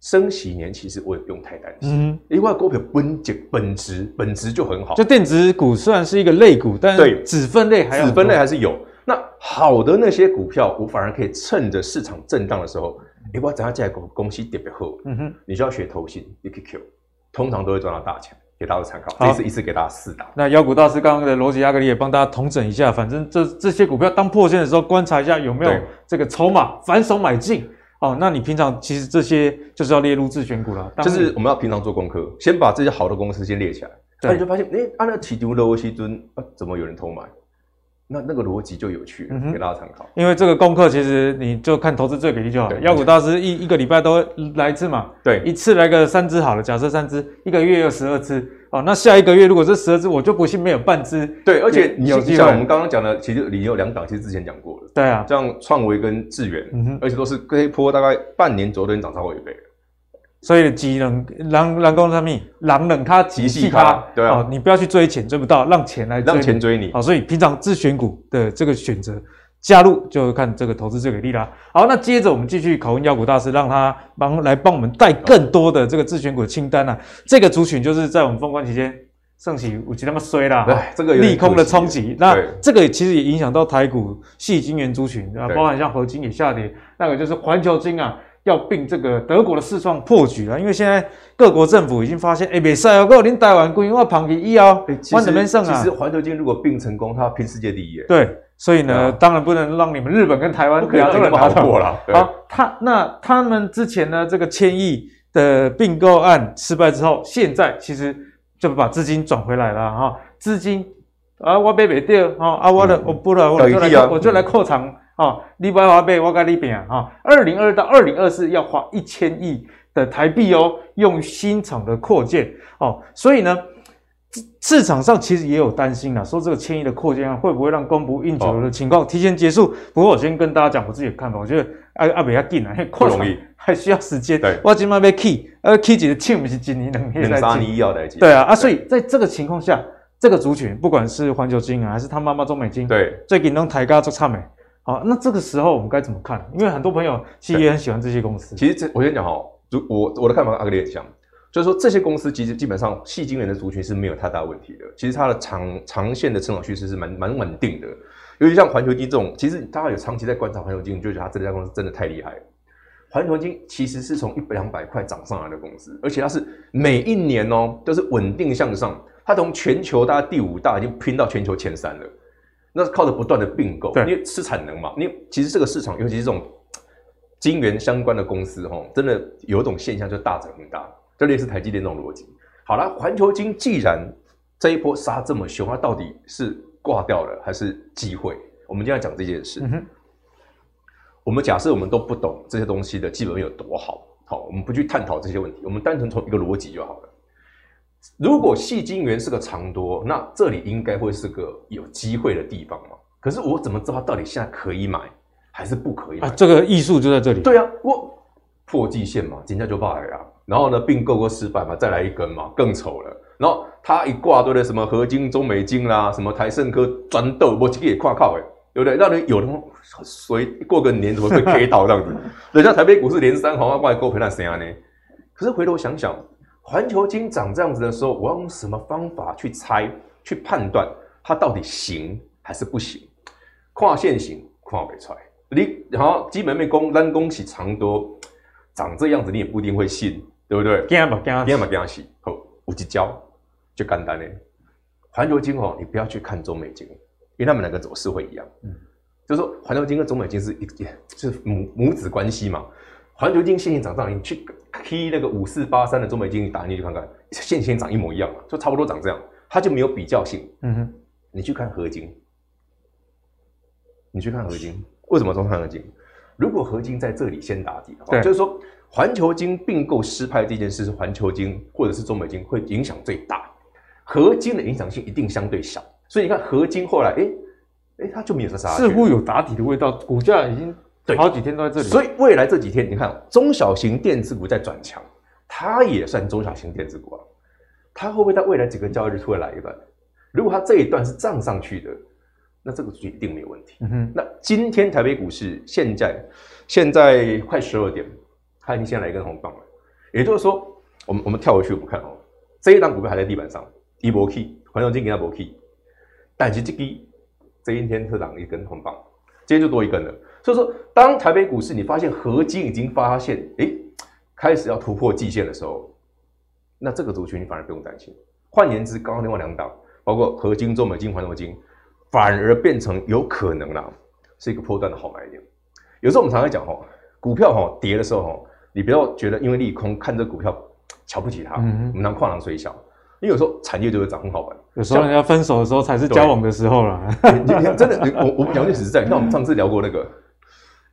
S3: 升息年其实我也不用太担心。嗯，因为股票本质本质本质就很好。
S1: 就电子股虽然是一个类股，但对子分类还
S3: 子分类还是有。那好的那些股票，我反而可以趁着市场震荡的时候，哎，我等下进来公公司特别好。嗯哼，你就要学投信 EQQ，通常都会赚到大钱。给大家参考，这次一次给大家四档。
S1: 那妖股大师刚刚的逻辑，阿格里也帮大家统整一下。反正这这些股票当破线的时候，观察一下有没有这个筹码反手买进。哦，那你平常其实这些就是要列入自选股了。
S3: 就是我们要平常做功课，先把这些好的公司先列起来。那你就发现，哎，按那起牛的西尊啊，怎么有人偷买？那那个逻辑就有趣了，给大家参考。
S1: 因为这个功课其实你就看投资最给力就好了。妖股大师一一个礼拜都来一次嘛，
S3: 对，
S1: 一次来个三只好了，假设三只，一个月有十二只哦。那下一个月如果是十二只，我就不信没有半只。
S3: 对，而且你有像我们刚刚讲的，其实你有两档，其实之前讲过了。
S1: 对啊，
S3: 像创维跟智远，嗯哼，而且都是这一波大概半年左右都涨超过一倍。
S1: 所以机能狼狼公上面狼冷他极细它，对啊，你不要去追钱，追不到，让钱来追
S3: 让钱追你。
S1: 好，所以平常自选股的这个选择加入，就看这个投资最给力啦。好，那接着我们继续考问妖股大师，让他帮来帮我们带更多的这个自选股的清单啊。这个族群就是在我们封关期间盛起五级那么衰啦，
S3: 这个
S1: 利空的冲击。那这个其实也影响到台股矽晶圆族群啊，包含像合金也下跌，那个就是环球金啊。要并这个德国的世创破局了，因为现在各国政府已经发现，哎，别赛哦，够您台湾规划旁边一哦，关怎么胜啊？
S3: 其实环球金如果并成功，它要拼世界第一耶。
S1: 对，所以呢，啊、当然不能让你们日本跟台湾
S3: 亚洲人拿过了。
S1: 好，他那他们之前呢，这个千亿的并购案失败之后，现在其实就把资金转回来了哈，资金。啊，我买不掉，哈啊，我的、嗯、我不了，我就来，啊、我就来扩厂，啊，你不要买，我跟你拼啊，哈，二零二到二零二四要花一千亿的台币哦，用新厂的扩建，哦，所以呢，市场上其实也有担心啊，说这个千亿的扩建会不会让供不应求的情况提前结束？不过我先跟大家讲我自己的看法，我觉得阿阿比较紧啊，扩厂 还需要时间，对，我今麦要 key，呃，key 几个千不是今年两年
S3: 三年要来
S1: 对啊，啊，所以在这个情况下。这个族群，不管是环球金啊，还是他妈妈中美金，
S3: 对，
S1: 最近能抬高做差美。好，那这个时候我们该怎么看？因为很多朋友其实也很喜欢这些公司。
S3: 其实这我先讲哈，如我我的看法跟阿格力很像，就是说这些公司其实基本上矽晶圆的族群是没有太大问题的。其实它的长长线的成长趋势是蛮蛮稳定的。尤其像环球金这种，其实大家有长期在观察环球晶，就觉得它这家公司真的太厉害了。环球金其实是从一百两百块涨上来的公司，而且它是每一年哦都是稳定向上。它从全球大概第五大已经拼到全球前三了，那是靠着不断的并购，因为吃产能嘛。因为其实这个市场，尤其是这种晶圆相关的公司，哈，真的有一种现象，就大涨很大，就类似台积电这种逻辑。好了，环球金既然这一波杀这么凶，它到底是挂掉了还是机会？我们今天要讲这件事。嗯、我们假设我们都不懂这些东西的基本面有多好，好，我们不去探讨这些问题，我们单纯从一个逻辑就好了。如果细晶圆是个长多，那这里应该会是个有机会的地方嘛？可是我怎么知道它到底现在可以买还是不可以买？啊，
S1: 这个艺术就在这里。
S3: 对啊，我破季线嘛，金价就爆了呀。然后呢，并购过失败嘛，再来一根嘛，更丑了。然后它一挂对的什么合金、中美金啦，什么台盛科专豆，我这个也跨靠哎，对不对？让人有的随过个年怎么会 K 到这样子？人家台北股市连三红啊，挂够赔那谁啊呢？可是回头想想。环球金长这样子的时候，我要用什么方法去猜、去判断它到底行还是不行？跨线型跨不出来，你然后基本面公单恭喜长多长这样子，你也不一定会信，对不对？
S1: 惊嘛惊，
S3: 惊嘛惊死。好，有一招就简单嘞。环球金哦，你不要去看中美金，因为他们两个走势会一样。嗯，就是说环球金跟中美金是一，就是母母子关系嘛。环球金线性涨上，你去 key 那个五四八三的中美金，你打进去看看，线性涨一模一样嘛，就差不多长这样，它就没有比较性。嗯哼，你去看合金，你去看合金，为什么说看合金？如果合金在这里先打底的话，就是说环球金并购失败这件事是环球金或者是中美金会影响最大，合金的影响性一定相对小。所以你看合金后来，哎、欸、哎、欸，它就没有啥，似
S1: 乎有打底的味道，股价已经。对，好几天都在这里，
S3: 所以未来这几天，你看中小型电子股在转强，它也算中小型电子股啊。它会不会在未来几个交易日突然来一段？如果它这一段是涨上去的，那这个一定没有问题。嗯哼。那今天台北股市现在现在快十二点，它已经先来一根红棒了。也就是说，我们我们跳回去，我们看哦，这一档股票还在地板上，一波 key，环球金给它波 key，但是这个这一天特涨一根红棒，今天就多一根了。所以说，当台北股市你发现合金已经发现，哎，开始要突破季线的时候，那这个族群你反而不用担心。换言之，刚刚另外两档，包括合金、中美金、环球金，反而变成有可能啦，是一个波段的好买点。有时候我们常常讲吼，股票哈跌的时候哈，你不要觉得因为利空看这股票瞧不起它，嗯、我们当跨囊水小。因为有时候产业就会涨很好玩，
S1: 有时候人家分手的时候才是交往的时候了。
S3: 你看，真的，我我们讲句实在，像我们上次聊过那个。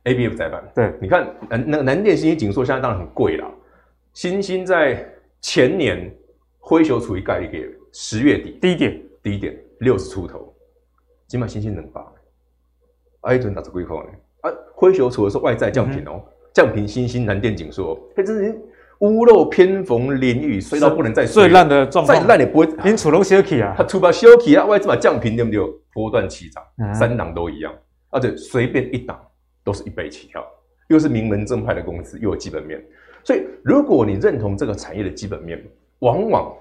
S3: A B F 载板，对，你看，南那个南电、新兴、紧缩现在当然很贵了。新兴在前年灰熊处于概率给十月底
S1: 低点，
S3: 低点六十出头，起码欣兴能发。哎，准打这规划呢？啊，灰熊除了是外在降频哦、喔，降频欣兴、南电、景硕，它真是屋漏偏逢连雨，衰到不能再衰。
S1: 最烂的状况，
S3: 再烂也不会。
S1: 连楚龙休息啊，
S3: 它除把休息啊，外资把降频对不对？波段起涨，嗯、三档都一样，而且随便一档。都是一倍起跳，又是名门正派的公司，又有基本面，所以如果你认同这个产业的基本面，往往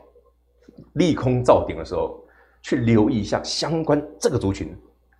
S3: 利空造顶的时候，去留意一下相关这个族群，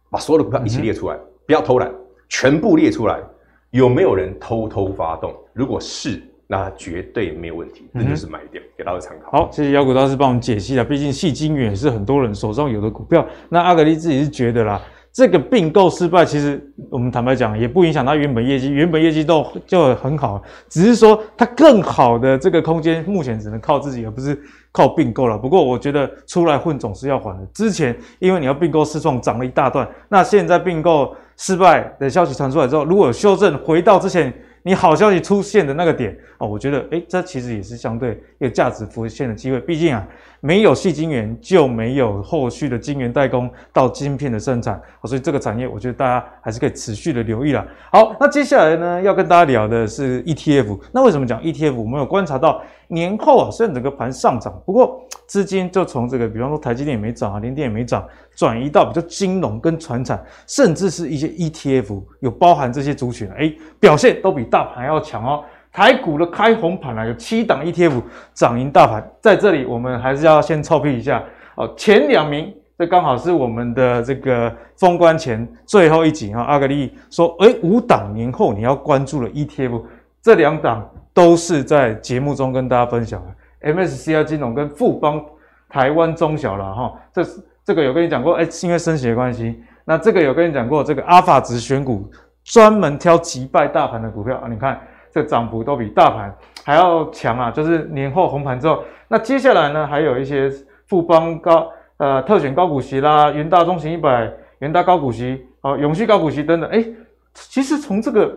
S3: 把所有的股票一起列出来，嗯、不要偷懒，全部列出来，有没有人偷偷发动？如果是，那绝对没有问题，那就是买点，给大家参考。
S1: 好，谢谢妖股大师帮我们解析了。毕竟矽晶圆也是很多人手上有的股票。那阿格力自己是觉得啦，这个并购失败，其实我们坦白讲，也不影响它原本业绩，原本业绩都就很好，只是说它更好的这个空间，目前只能靠自己，而不是靠并购了。不过我觉得出来混总是要还的。之前因为你要并购失创，涨了一大段，那现在并购失败的消息传出来之后，如果修正回到之前。你好消息出现的那个点哦，我觉得诶，这其实也是相对有价值浮现的机会。毕竟啊，没有细晶圆就没有后续的晶圆代工到晶片的生产，所以这个产业我觉得大家还是可以持续的留意了。好，那接下来呢，要跟大家聊的是 ETF。那为什么讲 ETF？我们有观察到年后啊，虽然整个盘上涨，不过资金就从这个，比方说台积电也没涨啊，联电也没涨。转移到比较金融跟传产，甚至是一些 ETF，有包含这些族群，哎，表现都比大盘要强哦。台股的开红盘啊，有七档 ETF 涨赢大盘，在这里我们还是要先臭屁一下哦。前两名，这刚好是我们的这个封关前最后一集啊。阿格力说，哎，五档年后你要关注的 ETF，这两档都是在节目中跟大家分享的，MSCI 金融跟富邦台湾中小了哈，这是。这个有跟你讲过，哎，是因为升息的关系。那这个有跟你讲过，这个阿法值选股专门挑击败大盘的股票啊。你看这涨幅都比大盘还要强啊，就是年后红盘之后。那接下来呢，还有一些富邦高呃特选高股息啦，元大中型一百、元大高股息啊，永续高股息等等。哎，其实从这个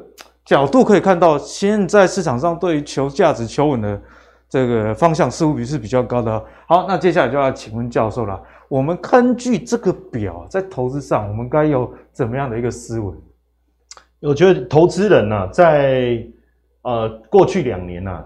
S1: 角度可以看到，现在市场上对于求价值、求稳的这个方向似乎是比较高的。好，那接下来就要请问教授了。我们根据这个表，在投资上，我们该有怎么样的一个思维？
S2: 我觉得投资人呢、啊，在呃过去两年呢、啊，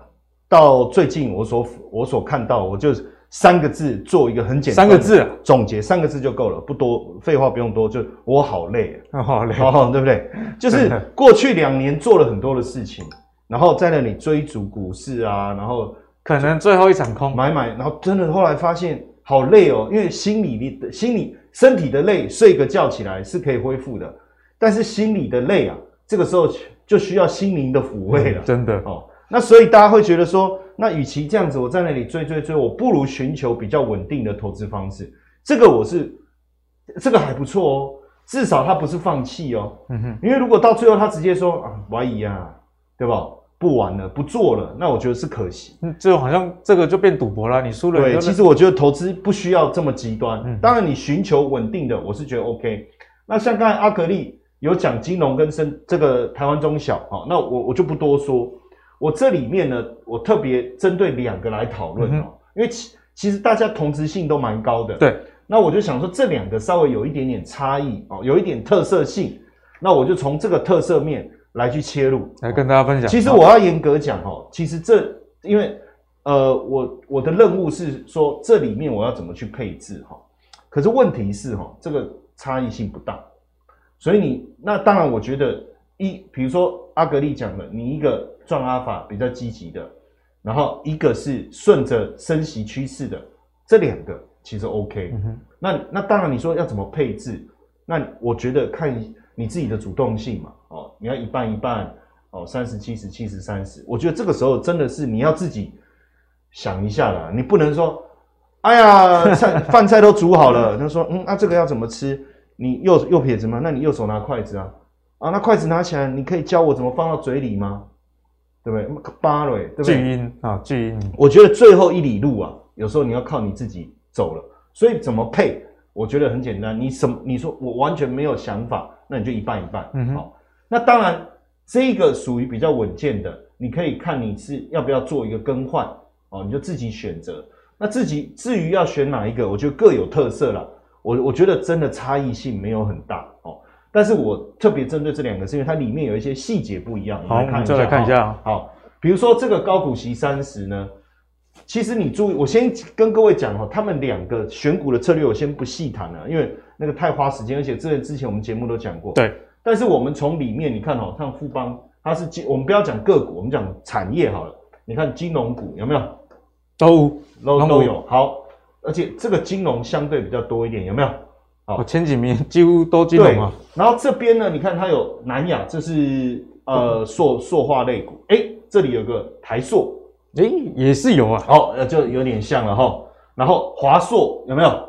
S2: 到最近我所我所看到，我就三个字做一个很简单
S1: 三个字
S2: 总结，三个字就够了，不多，废话不用多，就我好累，
S1: 好累，
S2: 哦，对不对？就是过去两年做了很多的事情，然后在那里追逐股市啊，然后
S1: 可能最后一场空。
S2: 买买，然后真的后来发现。好累哦，因为心理的、心理、身体的累，睡个觉起来是可以恢复的，但是心理的累啊，这个时候就需要心灵的抚慰了。
S1: 嗯、真的。
S2: 哦，那所以大家会觉得说，那与其这样子，我在那里追追追，我不如寻求比较稳定的投资方式。这个我是，这个还不错哦，至少他不是放弃哦。嗯哼，因为如果到最后他直接说啊，怀疑啊，对吧？不玩了，不做了，那我觉得是可惜。
S1: 嗯，就好像这个就变赌博了，你输了。
S2: 对，其实我觉得投资不需要这么极端。嗯，当然你寻求稳定的，我是觉得 OK。那像刚才阿格力有讲金融跟生这个台湾中小，好，那我我就不多说。我这里面呢，我特别针对两个来讨论哦，因为其其实大家同质性都蛮高的。
S1: 对，
S2: 那我就想说这两个稍微有一点点差异哦，有一点特色性，那我就从这个特色面。来去切入，
S1: 来跟大家分享。
S2: 其实我要严格讲哦，其实这因为呃，我我的任务是说这里面我要怎么去配置哈。可是问题是哈，这个差异性不大，所以你那当然我觉得一，比如说阿格力讲的，你一个赚阿法比较积极的，然后一个是顺着升息趋势的，这两个其实 OK。嗯。那那当然你说要怎么配置，那我觉得看你自己的主动性嘛。哦，你要一半一半哦，三十七十七十三十，我觉得这个时候真的是你要自己想一下啦，你不能说，哎呀，菜 饭菜都煮好了，他说，嗯，那、啊、这个要怎么吃？你右右撇子吗？那你右手拿筷子啊，啊，那筷子拿起来，你可以教我怎么放到嘴里吗？对不对？巴瑞，对不对？
S1: 巨婴啊，巨婴。
S2: 我觉得最后一里路啊，有时候你要靠你自己走了，所以怎么配？我觉得很简单，你什么？你说我完全没有想法，那你就一半一半，嗯哼，好。那当然，这个属于比较稳健的，你可以看你是要不要做一个更换哦，你就自己选择。那自己至于要选哪一个，我觉得各有特色啦。我我觉得真的差异性没有很大哦。但是我特别针对这两个，是因为它里面有一些细节不一样。
S1: 好，我们再来看一下。
S2: 好，比如说这个高股息三十呢，其实你注意，我先跟各位讲哈，他们两个选股的策略我先不细谈了，因为那个太花时间，而且这之前我们节目都讲过。
S1: 对。
S2: 但是我们从里面你看哦，像富邦，它是金，我们不要讲个股，我们讲产业好了。你看金融股有没有？
S1: 都
S2: 都都有。好，而且这个金融相对比较多一点，有没有？好，
S1: 前几名几乎都金融啊。
S2: 然后这边呢，你看它有南亚，这是呃塑塑化类股，哎，这里有个台塑，
S1: 哎，也是有啊，
S2: 哦，就有点像了哈。然后华硕有没有？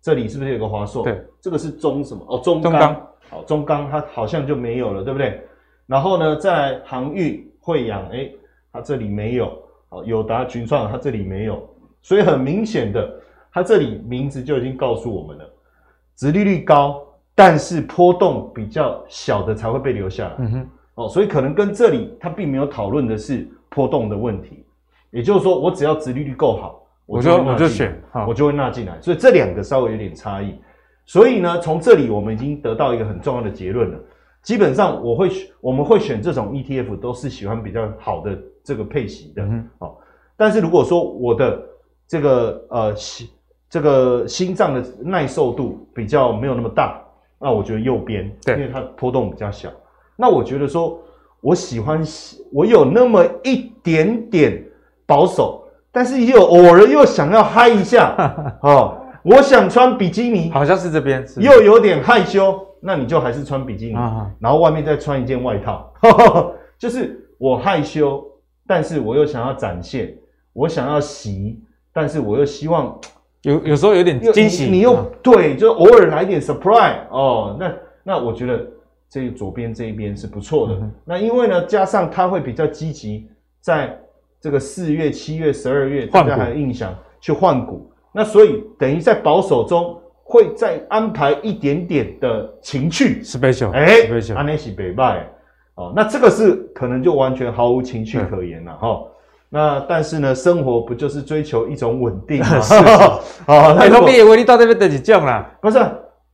S2: 这里是不是有个华硕？
S1: 对，
S2: 这个是中什么？哦，中钢。
S1: 中
S2: 好，中钢它好像就没有了，对不对？然后呢，在航运、惠阳，哎，它这里没有。好，友达、群创，它这里没有。所以很明显的，它这里名字就已经告诉我们了，殖利率高，但是波动比较小的才会被留下来。嗯哼。哦，所以可能跟这里它并没有讨论的是波动的问题，也就是说，我只要殖利率够好，我就我就选，我就会纳进来。所以这两个稍微有点差异。所以呢，从这里我们已经得到一个很重要的结论了。基本上，我会我们会选这种 ETF，都是喜欢比较好的这个配息的。嗯。哦，但是如果说我的这个呃心这个心脏的耐受度比较没有那么大，那我觉得右边，对，因为它波动比较小。那我觉得说，我喜欢我有那么一点点保守，但是又偶尔又想要嗨一下 哦。我想穿比基尼，
S1: 好像是这边，
S2: 又有点害羞，那你就还是穿比基尼，啊、然后外面再穿一件外套，呵 呵就是我害羞，但是我又想要展现，我想要洗。但是我又希望
S1: 有有时候有点惊喜，
S2: 你，又对，就偶尔来点 surprise 哦。那那我觉得这左边这一边是不错的。嗯、那因为呢，加上它会比较积极，在这个四月、七月、十二月，大家还有印象去换股。那所以等于在保守中会再安排一点点的情趣
S1: ，special，
S2: 哎，special，安内西北拜哦。那这个是可能就完全毫无情趣可言了哈。嗯那但是呢，生活不就是追求一种稳定吗？是啊，
S1: 那你以为你到这边得几降啦？
S2: 不是，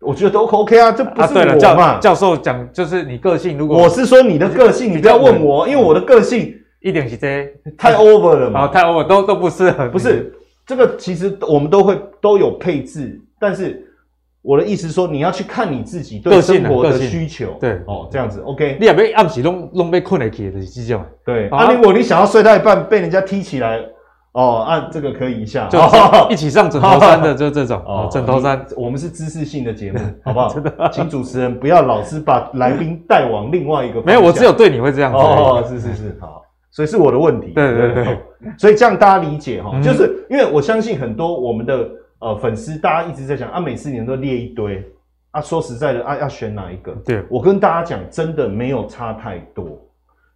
S2: 我觉得都 OK 啊，这不是我嘛？
S1: 教授讲就是你个性，如果
S2: 我是说你的个性，你不要问我，因为我的个性
S1: 一点是这
S2: 太 over 了嘛，
S1: 太 over 都都不适合。
S2: 不是这个，其实我们都会都有配置，但是。我的意思是说，你要去看你自己对生活的需求，
S1: 对
S2: 哦，这样子，OK。
S1: 你也别暗时弄弄被困在起的是这种，
S2: 对。啊，如果你想要睡到一半被人家踢起来，哦，按这个可以一下，
S1: 就 一起上枕头山的，就这种哦，枕头山。
S2: 我们是知识性的节目，好不好？真的，请主持人不要老是把来宾带往另外一个。
S1: 没有，我只有对你会这样子。
S2: 哦，是是是，好，所以是我的问题。
S1: 对对对，
S2: 所以这样大家理解哈，就是因为我相信很多我们的呃粉丝，大家一直在讲啊，每次你们都列一堆。啊，说实在的，啊，要选哪一个？
S1: 对，
S2: 我跟大家讲，真的没有差太多。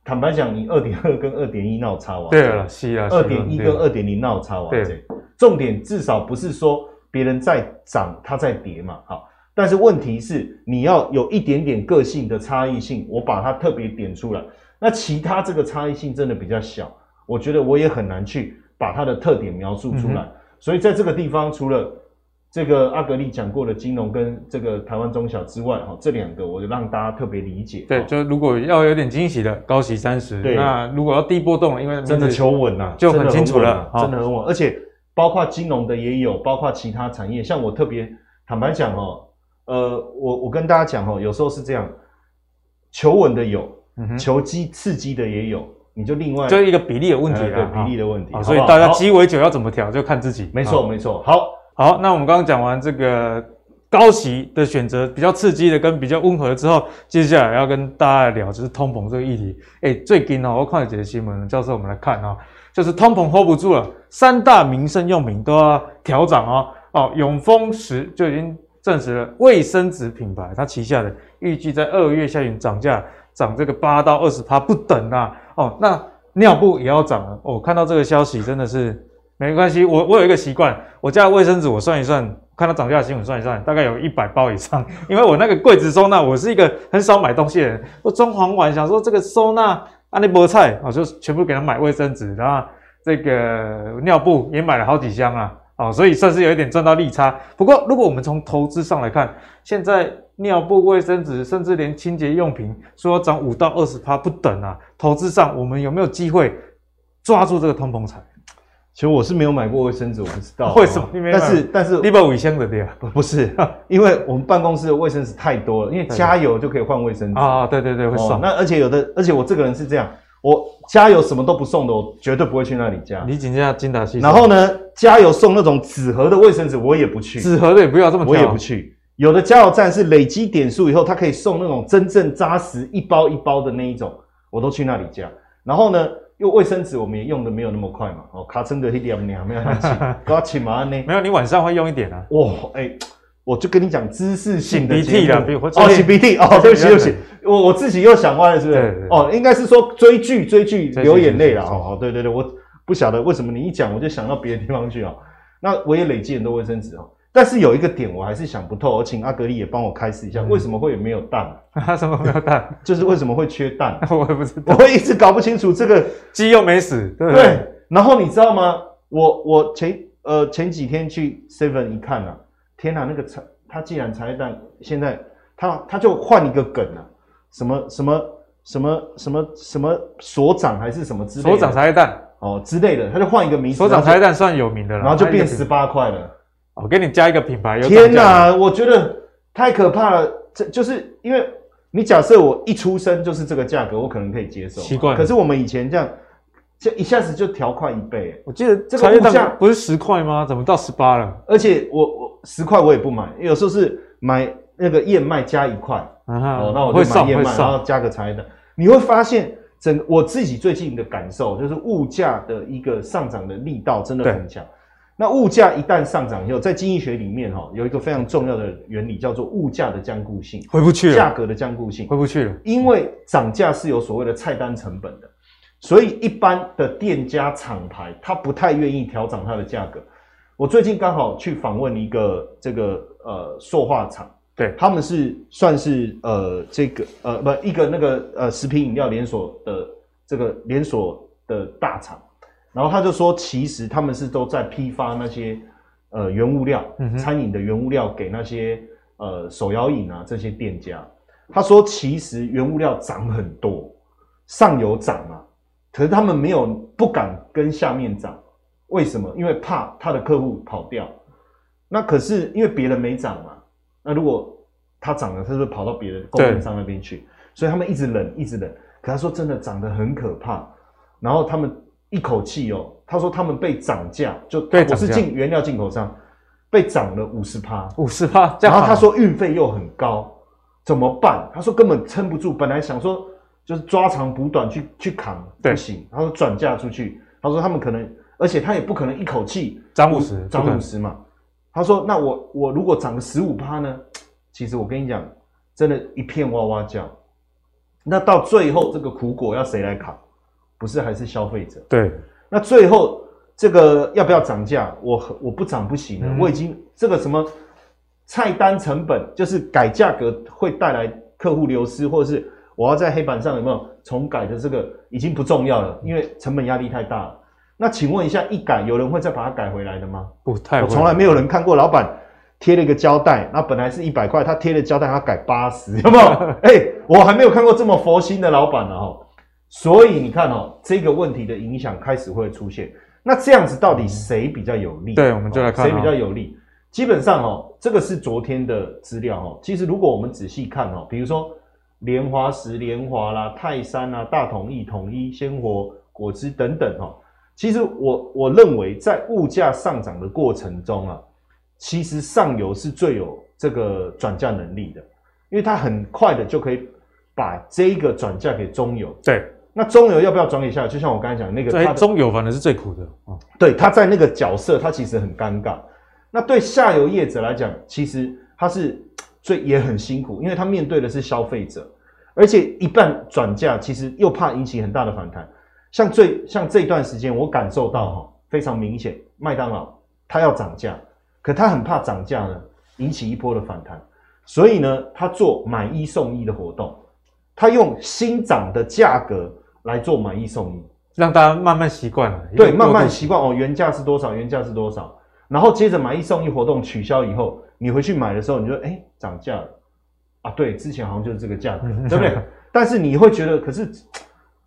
S2: 坦白讲，你二点二跟二点一闹差完，
S1: 对了，是啊，
S2: 二点一跟二点零闹差完，对。重点至少不是说别人在涨，它在跌嘛，好。但是问题是，你要有一点点个性的差异性，我把它特别点出来。那其他这个差异性真的比较小，我觉得我也很难去把它的特点描述出来。嗯、所以在这个地方，除了这个阿格力讲过的金融跟这个台湾中小之外，哈，这两个我就让大家特别理解。
S1: 对，就如果要有点惊喜的高息三十，对，那如果要低波动，因为
S2: 真的求稳呐，
S1: 就很清楚了，
S2: 真的很稳。而且包括金融的也有，包括其他产业，像我特别坦白讲哦，呃，我我跟大家讲哦，有时候是这样，求稳的有，求激刺激的也有，你就另外
S1: 就一个比例的问题了，
S2: 比例的问题。
S1: 所以大家鸡尾酒要怎么调，就看自己。
S2: 没错，没错，好。
S1: 好，那我们刚刚讲完这个高息的选择，比较刺激的跟比较温和的之后，接下来要跟大家来聊就是通膨这个议题。哎，最近哦，我看了几个新闻，教授我们来看啊，就是通膨 hold 不住了，三大民生用品都要调涨哦。哦，永丰时就已经证实了，卫生纸品牌它旗下的预计在二月下旬涨价涨这个八到二十趴不等啊。哦，那尿布也要涨了。哦，看到这个消息真的是。没关系，我我有一个习惯，我家的卫生纸我算一算，看到涨价的新闻算一算，大概有一百包以上。因为我那个柜子收纳，我是一个很少买东西的人。我装潢完想说这个收纳啊，那菠菜，我就全部给他买卫生纸，然后这个尿布也买了好几箱啊，哦，所以算是有一点赚到利差。不过如果我们从投资上来看，现在尿布、卫生纸，甚至连清洁用品，说要涨五到二十趴不等啊，投资上我们有没有机会抓住这个通膨财？
S2: 其实我是没有买过卫生纸，我不知道
S1: 为什么。
S2: 但是但是，
S1: 你把卫生纸对吧？
S2: 不是，因为我们办公室的卫生纸太多了，因为加油就可以换卫生纸
S1: 啊。对对对，会送。
S2: 那而且有的，而且我这个人是这样，我加油什么都不送的，我绝对不会去那里加。
S1: 你紧接着精打细。
S2: 然后呢，加油送那种纸盒的卫生纸，我也不去。
S1: 纸盒的也不要这么，
S2: 我也不去。有的加油站是累积点数以后，它可以送那种真正扎实一包一包的那一种。我都去那里加。然后呢，用卫生纸我们也用的没有那么快嘛。哦，卡森的一点没有没有很紧，搞起嘛呢？
S1: 没有，你晚上会用一点啊。
S2: 哇，哎、欸，我就跟你讲知识性的
S1: 擤鼻涕了，
S2: 哦，擤鼻涕哦，对不起对不起，我我自己又想歪了，是不是？哦，应该是说追剧追剧流眼泪了。哦，对对对，我不晓得为什么你一讲我就想到别的地方去啊。那我也累积很多卫生纸哦。但是有一个点我还是想不透，我请阿格力也帮我开示一下，为什么会没有蛋？
S1: 他 什么没有蛋？
S2: 就是为什么会缺蛋？
S1: 我也不知道，
S2: 我会一直搞不清楚这个
S1: 鸡又没死。对，
S2: 对，然后你知道吗？我我前呃前几天去 Seven 一看啊，天哪，那个茶他既然茶叶蛋，现在他他就换一个梗啊，什么什么什么什么什么所长还是什么之类的，
S1: 所长茶叶蛋
S2: 哦之类的，他就换一个名字。
S1: 所长茶叶蛋算有名的了，
S2: 然后就变十八块了。
S1: 我给你加一个品牌。
S2: 天哪，我觉得太可怕了。这就是因为你假设我一出生就是这个价格，我可能可以接受。
S1: 奇怪，
S2: 可是我们以前这样，就一下子就调快一倍。
S1: 我记得这个物价不是十块吗？怎么到十八了？
S2: 而且我我十块我也不买，有时候是买那个燕麦加一块，哦，那我就买燕麦，然后加个茶叶蛋。你会发现，整我自己最近的感受就是物价的一个上涨的力道真的很强。那物价一旦上涨以后，在经济学里面哈，有一个非常重要的原理，叫做物价的僵固性，
S1: 回不去了。
S2: 价格的僵固性
S1: 回不去了，
S2: 因为涨价是有所谓的菜单成本的，所以一般的店家厂牌，他不太愿意调涨它的价格。我最近刚好去访问一个这个呃塑化厂，
S1: 对，
S2: 他们是算是呃这个呃不一个那个呃食品饮料连锁的这个连锁的大厂。然后他就说，其实他们是都在批发那些呃原物料，餐饮的原物料给那些呃手摇饮啊这些店家。他说，其实原物料涨很多，上游涨啊，可是他们没有不敢跟下面涨，为什么？因为怕他的客户跑掉。那可是因为别人没涨嘛，那如果他涨了，他就跑到别的供应商那边去，所以他们一直冷，一直冷。可他说真的涨得很可怕，然后他们。一口气哦，他说他们被涨价，就对我是进原料进口商，被涨了五十趴，
S1: 五十趴。
S2: 然后他说运费又很高，怎么办？他说根本撑不住。本来想说就是抓长补短去去扛，不行。他说转嫁出去，他说他们可能，而且他也不可能一口气
S1: 涨五十，
S2: 涨五十嘛。他说那我我如果涨个十五趴呢？其实我跟你讲，真的，一片哇哇叫。那到最后这个苦果要谁来扛？不是，还是消费者。
S1: 对，
S2: 那最后这个要不要涨价？我我不涨不行了。嗯、我已经这个什么菜单成本，就是改价格会带来客户流失，或者是我要在黑板上有没有重改的这个已经不重要了，因为成本压力太大了。那请问一下，一改有人会再把它改回来的吗？
S1: 不太，我
S2: 从来没有人看过老板贴了一个胶带，那本来是一百块，他贴了胶带，他改八十，有没有？哎、欸，我还没有看过这么佛心的老板呢，哈。所以你看哦，这个问题的影响开始会出现。那这样子到底谁比较有利？
S1: 对，我们就来看
S2: 谁比较有利。基本上哦，这个是昨天的资料哦。其实如果我们仔细看哦，比如说联华石、联华啦、泰山啦、大统一、统一、鲜活、果汁等等哦，其实我我认为在物价上涨的过程中啊，其实上游是最有这个转嫁能力的，因为它很快的就可以把这个转嫁给中游。
S1: 对。
S2: 那中游要不要转给下游？就像我刚才讲那个，
S1: 他中游反正是最苦的啊。
S2: 对，他在那个角色，他其实很尴尬。那对下游业者来讲，其实他是最也很辛苦，因为他面对的是消费者，而且一旦转嫁，其实又怕引起很大的反弹。像最像这段时间，我感受到哈非常明显，麦当劳它要涨价，可他很怕涨价呢引起一波的反弹，所以呢，他做买一送一的活动，他用新涨的价格。来做买一送一，
S1: 让大家慢慢习惯了。
S2: 对，慢慢习惯哦，原价是多少？原价是多少？然后接着买一送一活动取消以后，你回去买的时候，你就哎涨价了啊！对，之前好像就是这个价格，对不对？但是你会觉得，可是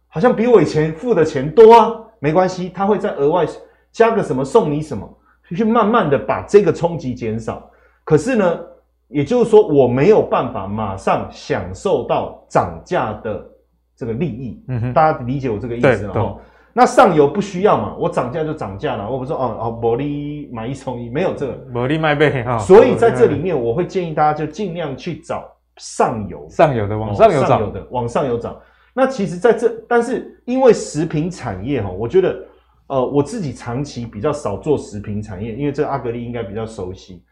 S2: 好像比我以前付的钱多啊。没关系，他会再额外加个什么送你什么，去慢慢的把这个冲击减少。可是呢，也就是说，我没有办法马上享受到涨价的。这个利益，嗯哼，大家理解我这个意思吗？哦，那上游不需要嘛，我涨价就涨价了，我不说哦哦，薄利买一送一，没有这个，
S1: 薄利卖倍哈。
S2: 所以在这里面，我会建议大家就尽量去找上游，
S1: 上游的往上游涨，
S2: 上游的往上游涨。那其实在这，但是因为食品产业哈，我觉得呃我自己长期比较少做食品产业，因为这个阿格力应该比较熟悉。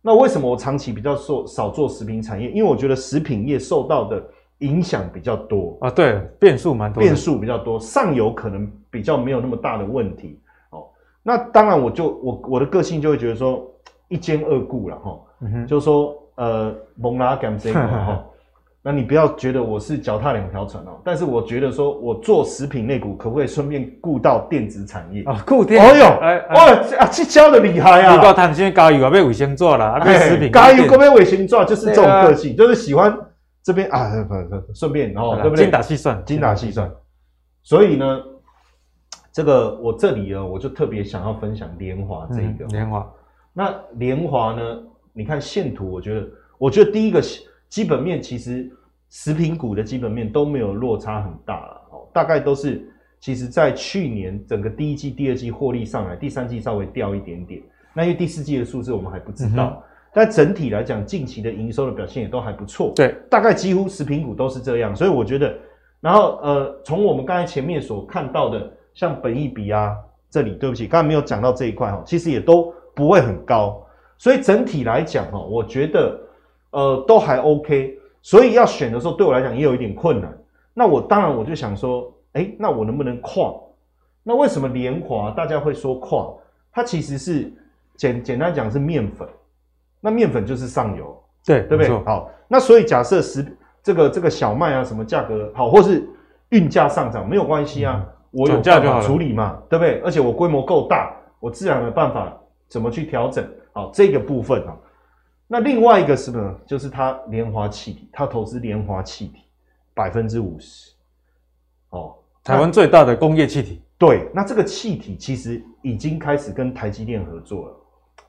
S2: 那为什么我长期比较做少做食品产业？因为我觉得食品业受到的影响比较多
S1: 啊，对，变数蛮多，
S2: 变数比较多，上游可能比较没有那么大的问题。哦，那当然，我就我我的个性就会觉得说一兼二顾了哈，嗯、就是说呃，蒙拉甘这个哈，那你不要觉得我是脚踏两条船哦，但是我觉得说我做食品类股可不可以顺便顾到电子产业
S1: 啊？顾电，
S2: 哎呦，哎哎啊，这教的厉害啊！
S1: 你搞碳纤加油啊，被卫星做了，啊，被食品
S2: 加油，跟被卫星做，就是这种个性，啊、就是喜欢。这边啊，顺便然后对不对？
S1: 精打细算，
S2: 精打细算。所以呢，这个我这里呢，我就特别想要分享联华这一个。
S1: 联华，
S2: 那联华呢？你看线图，我觉得，我觉得第一个基本面其实食品股的基本面都没有落差很大了哦，大概都是其实在去年整个第一季、第二季获利上来，第三季稍微掉一点点。那因为第四季的数字我们还不知道。但整体来讲，近期的营收的表现也都还不错。
S1: 对，
S2: 大概几乎食品股都是这样，所以我觉得，然后呃，从我们刚才前面所看到的，像本益比啊，这里对不起，刚才没有讲到这一块哈，其实也都不会很高，所以整体来讲哈，我觉得呃都还 OK。所以要选的时候，对我来讲也有一点困难。那我当然我就想说，哎，那我能不能跨？那为什么联华大家会说跨？它其实是简简单讲是面粉。那面粉就是上游，
S1: 对
S2: 对不
S1: 对？
S2: 好，那所以假设食这个这个小麦啊，什么价格好，或是运价上涨，没有关系啊，嗯、我有办法处理嘛，对不对？而且我规模够大，我自然有办法怎么去调整。好，这个部分啊，那另外一个是呢，就是它联华气体，它投资联华气体百分之五十，哦，
S1: 台湾最大的工业气体。
S2: 对，那这个气体其实已经开始跟台积电合作了。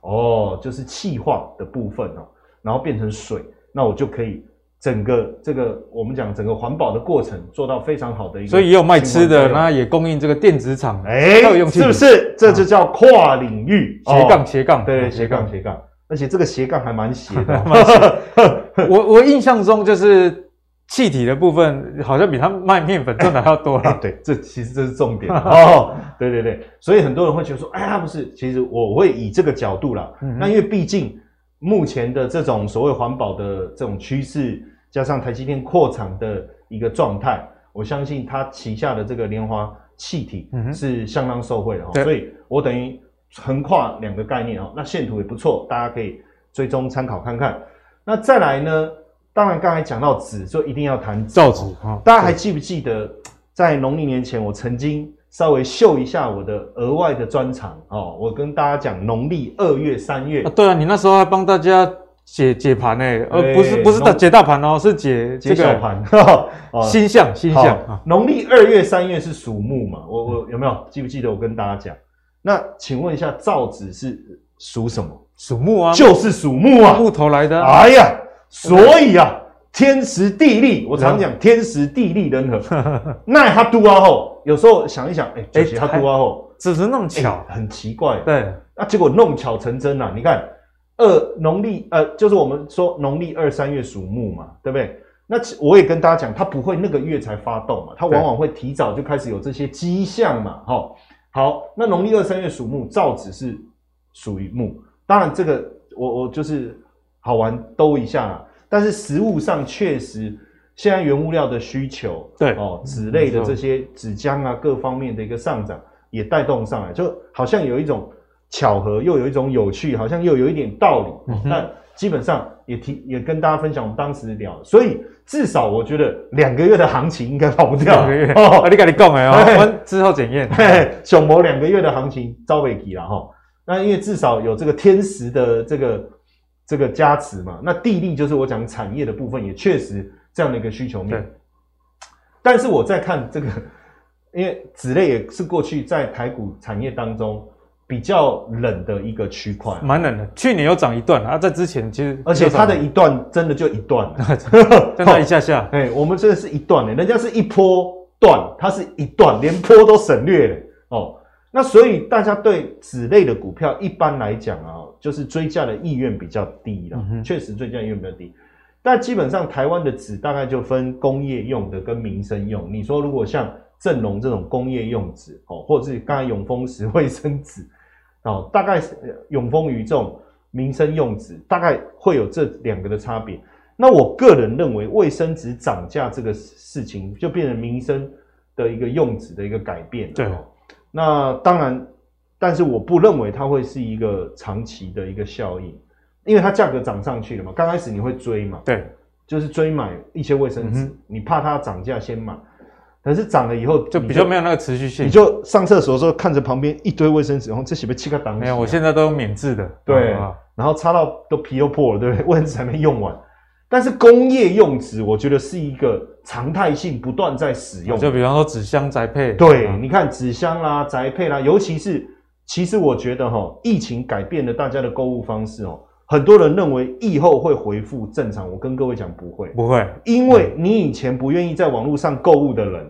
S2: 哦，就是气化的部分哦，然后变成水，那我就可以整个这个我们讲整个环保的过程做到非常好的一个。
S1: 所以也有卖吃的，那也供应这个电子厂，
S2: 哎，是不是？这就叫跨领域
S1: 斜杠斜杠，
S2: 对，斜杠斜杠，而且这个斜杠还蛮斜的。
S1: 我我印象中就是。气体的部分好像比他卖面粉赚的还要多了。
S2: 对，这其实这是重点 哦。对对对，所以很多人会觉得说，哎呀，不是，其实我会以这个角度啦。嗯。那因为毕竟目前的这种所谓环保的这种趋势，加上台积电扩厂的一个状态，我相信它旗下的这个莲花气体是相当受惠的。嗯、所以我等于横跨两个概念哦。那线图也不错，大家可以追踪参考看看。那再来呢？当然，刚才讲到纸，就一定要谈
S1: 造纸啊！
S2: 大家还记不记得，在农历年前，我曾经稍微秀一下我的额外的专长哦。我跟大家讲，农历二月、三月
S1: 啊，对啊，你那时候还帮大家解解盘呢，呃，不是不是大解大盘哦，是解
S2: 解小盘。
S1: 星象星象，
S2: 农历二月、三月是属木嘛？我我有没有记不记得我跟大家讲？那请问一下，造纸是属什么？
S1: 属木啊，
S2: 就是属木啊，
S1: 木头来的。
S2: 哎呀！所以啊，天时地利，我常讲天时地利人和。那他都啊后，有时候想一想，哎、欸，他都啊后，
S1: 只是弄巧、
S2: 欸，很奇怪。
S1: 对，
S2: 那结果弄巧成真了。你看，二农历呃，就是我们说农历二三月属木嘛，对不对？那我也跟大家讲，它不会那个月才发动嘛，它往往会提早就开始有这些迹象嘛。哈，好，那农历二三月属木，造纸是属于木。当然，这个我我就是。好玩兜一下啦，但是实物上确实，现在原物料的需求，
S1: 对。
S2: 哦，纸类的这些纸浆啊，各方面的一个上涨也带动上来，就好像有一种巧合，又有一种有趣，好像又有一点道理。嗯、哼。但基本上也提也跟大家分享我们当时聊，所以至少我觉得两个月的行情应该跑不掉。两个月。
S1: 哦，你跟你讲哎哦，我之后检验，
S2: 熊博两个月的行情招尾期了哈。那因为至少有这个天时的这个。这个加持嘛，那地利就是我讲产业的部分，也确实这样的一个需求面。但是我在看这个，因为纸类也是过去在台股产业当中比较冷的一个区块，
S1: 蛮冷的。去年有涨一段啊，在之前其实，
S2: 而且它的一段真的就一段，
S1: 真的 一下下。
S2: 哎，我们这个是一段的，人家是一波段，它是一段，连波都省略了哦。那所以大家对纸类的股票一般来讲啊，就是追价的意愿比较低了，嗯、确实追价意愿比较低。但基本上台湾的纸大概就分工业用的跟民生用。你说如果像正隆这种工业用纸哦，或者是刚才永丰时卫生纸哦，大概是永丰余这种民生用纸，大概会有这两个的差别。那我个人认为，卫生纸涨价这个事情就变成民生的一个用纸的一个改变。
S1: 对，
S2: 那当然，但是我不认为它会是一个长期的一个效应，因为它价格涨上去了嘛。刚开始你会追嘛？
S1: 对，
S2: 就是追买一些卫生纸，嗯、你怕它涨价先买。可是涨了以后
S1: 就比较没有那个持续性，
S2: 你就上厕所的时候看着旁边一堆卫生纸，然后这岂不是七个档？
S1: 没有，我现在都用免治的。
S2: 对，然后擦到都皮都破了，对不对？卫生纸还没用完。但是工业用纸，我觉得是一个常态性不断在使用。
S1: 就比方说纸箱宅配，
S2: 对，你看纸箱啦、宅配啦，尤其是其实我觉得哈，疫情改变了大家的购物方式哦。很多人认为疫后会恢复正常，我跟各位讲不会，
S1: 不会，
S2: 因为你以前不愿意在网络上购物的人。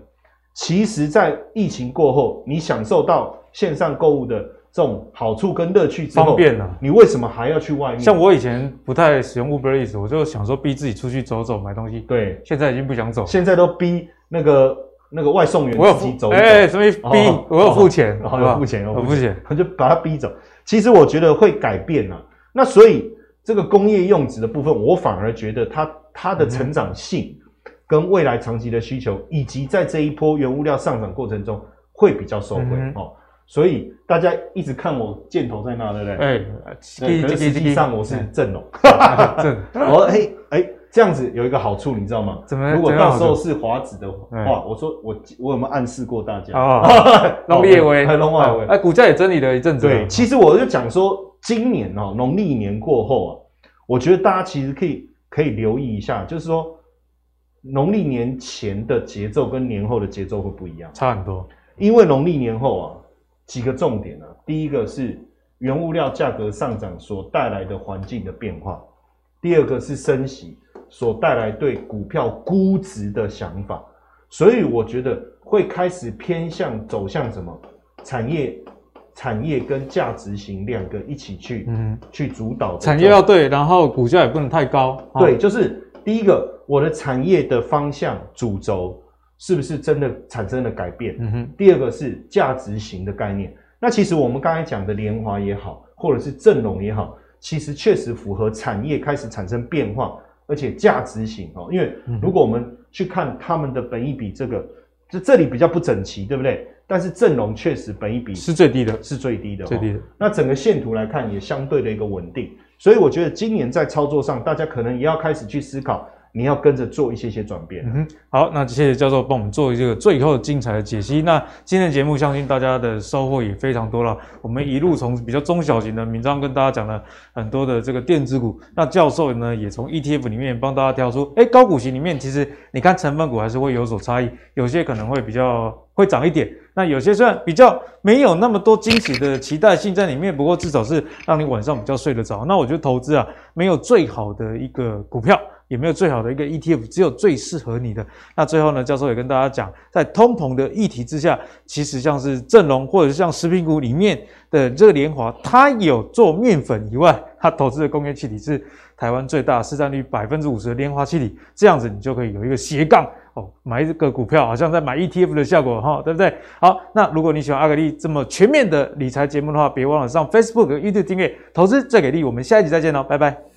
S2: 其实，在疫情过后，你享受到线上购物的这种好处跟乐趣之后，
S1: 方便了。
S2: 你为什么还要去外面？
S1: 像我以前不太使用 Uber Eats，我就想说逼自己出去走走买东西。
S2: 对，
S1: 现在已经不想走，
S2: 现在都逼那个那个外送员自己走。
S1: 哎、欸，什么逼？哦、我有付钱，
S2: 哦、有付钱，有付钱，
S1: 我
S2: 就把他逼走。其实我觉得会改变啊。那所以这个工业用纸的部分，我反而觉得它它的成长性。嗯跟未来长期的需求，以及在这一波原物料上涨过程中会比较受惠、嗯、哦，所以大家一直看我箭头在那，对不对？哎、欸，可是实际上我是正龙，正 我哎哎，这样子有一个好处，你知道吗？
S1: 怎么？
S2: 如果到时候是华子的话，我说我我有没有暗示过大家？
S1: 哦，龙列威，
S2: 龙外威，
S1: 哎，股价也整理了一阵子。
S2: 对，其实我就讲说，今年哦，农历年过后啊，我觉得大家其实可以可以留意一下，就是说。农历年前的节奏跟年后的节奏会不一样，
S1: 差很多。
S2: 因为农历年后啊，几个重点啊，第一个是原物料价格上涨所带来的环境的变化，第二个是升息所带来对股票估值的想法，所以我觉得会开始偏向走向什么产业、产业跟价值型两个一起去，嗯，去主导。
S1: 产业要对，然后股价也不能太高。
S2: 对，就是第一个。我的产业的方向主轴是不是真的产生了改变？嗯哼。第二个是价值型的概念。那其实我们刚才讲的联华也好，或者是正隆也好，其实确实符合产业开始产生变化，而且价值型哦。因为如果我们去看他们的本益比，这个这这里比较不整齐，对不对？但是正隆确实本益比
S1: 是最低的，
S2: 是最低的，
S1: 最低的。
S2: 那整个线图来看也相对的一个稳定，所以我觉得今年在操作上，大家可能也要开始去思考。你要跟着做一些些转变。嗯哼，
S1: 好，那谢谢教授帮我们做这个最后精彩的解析。那今天的节目，相信大家的收获也非常多了。我们一路从比较中小型的名章跟大家讲了很多的这个电子股。那教授呢，也从 ETF 里面帮大家挑出，哎，高股息里面其实你看成分股还是会有所差异，有些可能会比较会涨一点，那有些虽然比较没有那么多惊喜的期待性在里面，不过至少是让你晚上比较睡得着。那我觉得投资啊，没有最好的一个股票。也没有最好的一个 ETF，只有最适合你的。那最后呢，教授也跟大家讲，在通膨的议题之下，其实像是正隆或者是像食品股里面的这个联华，它有做面粉以外，它投资的工业气体是台湾最大市占率百分之五十的联华气体。这样子你就可以有一个斜杠哦，买一个股票好像在买 ETF 的效果哈，对不对？好，那如果你喜欢阿格力这么全面的理财节目的话，别忘了上 Facebook、YouTube 订阅投资最给力。我们下一集再见喽，拜拜。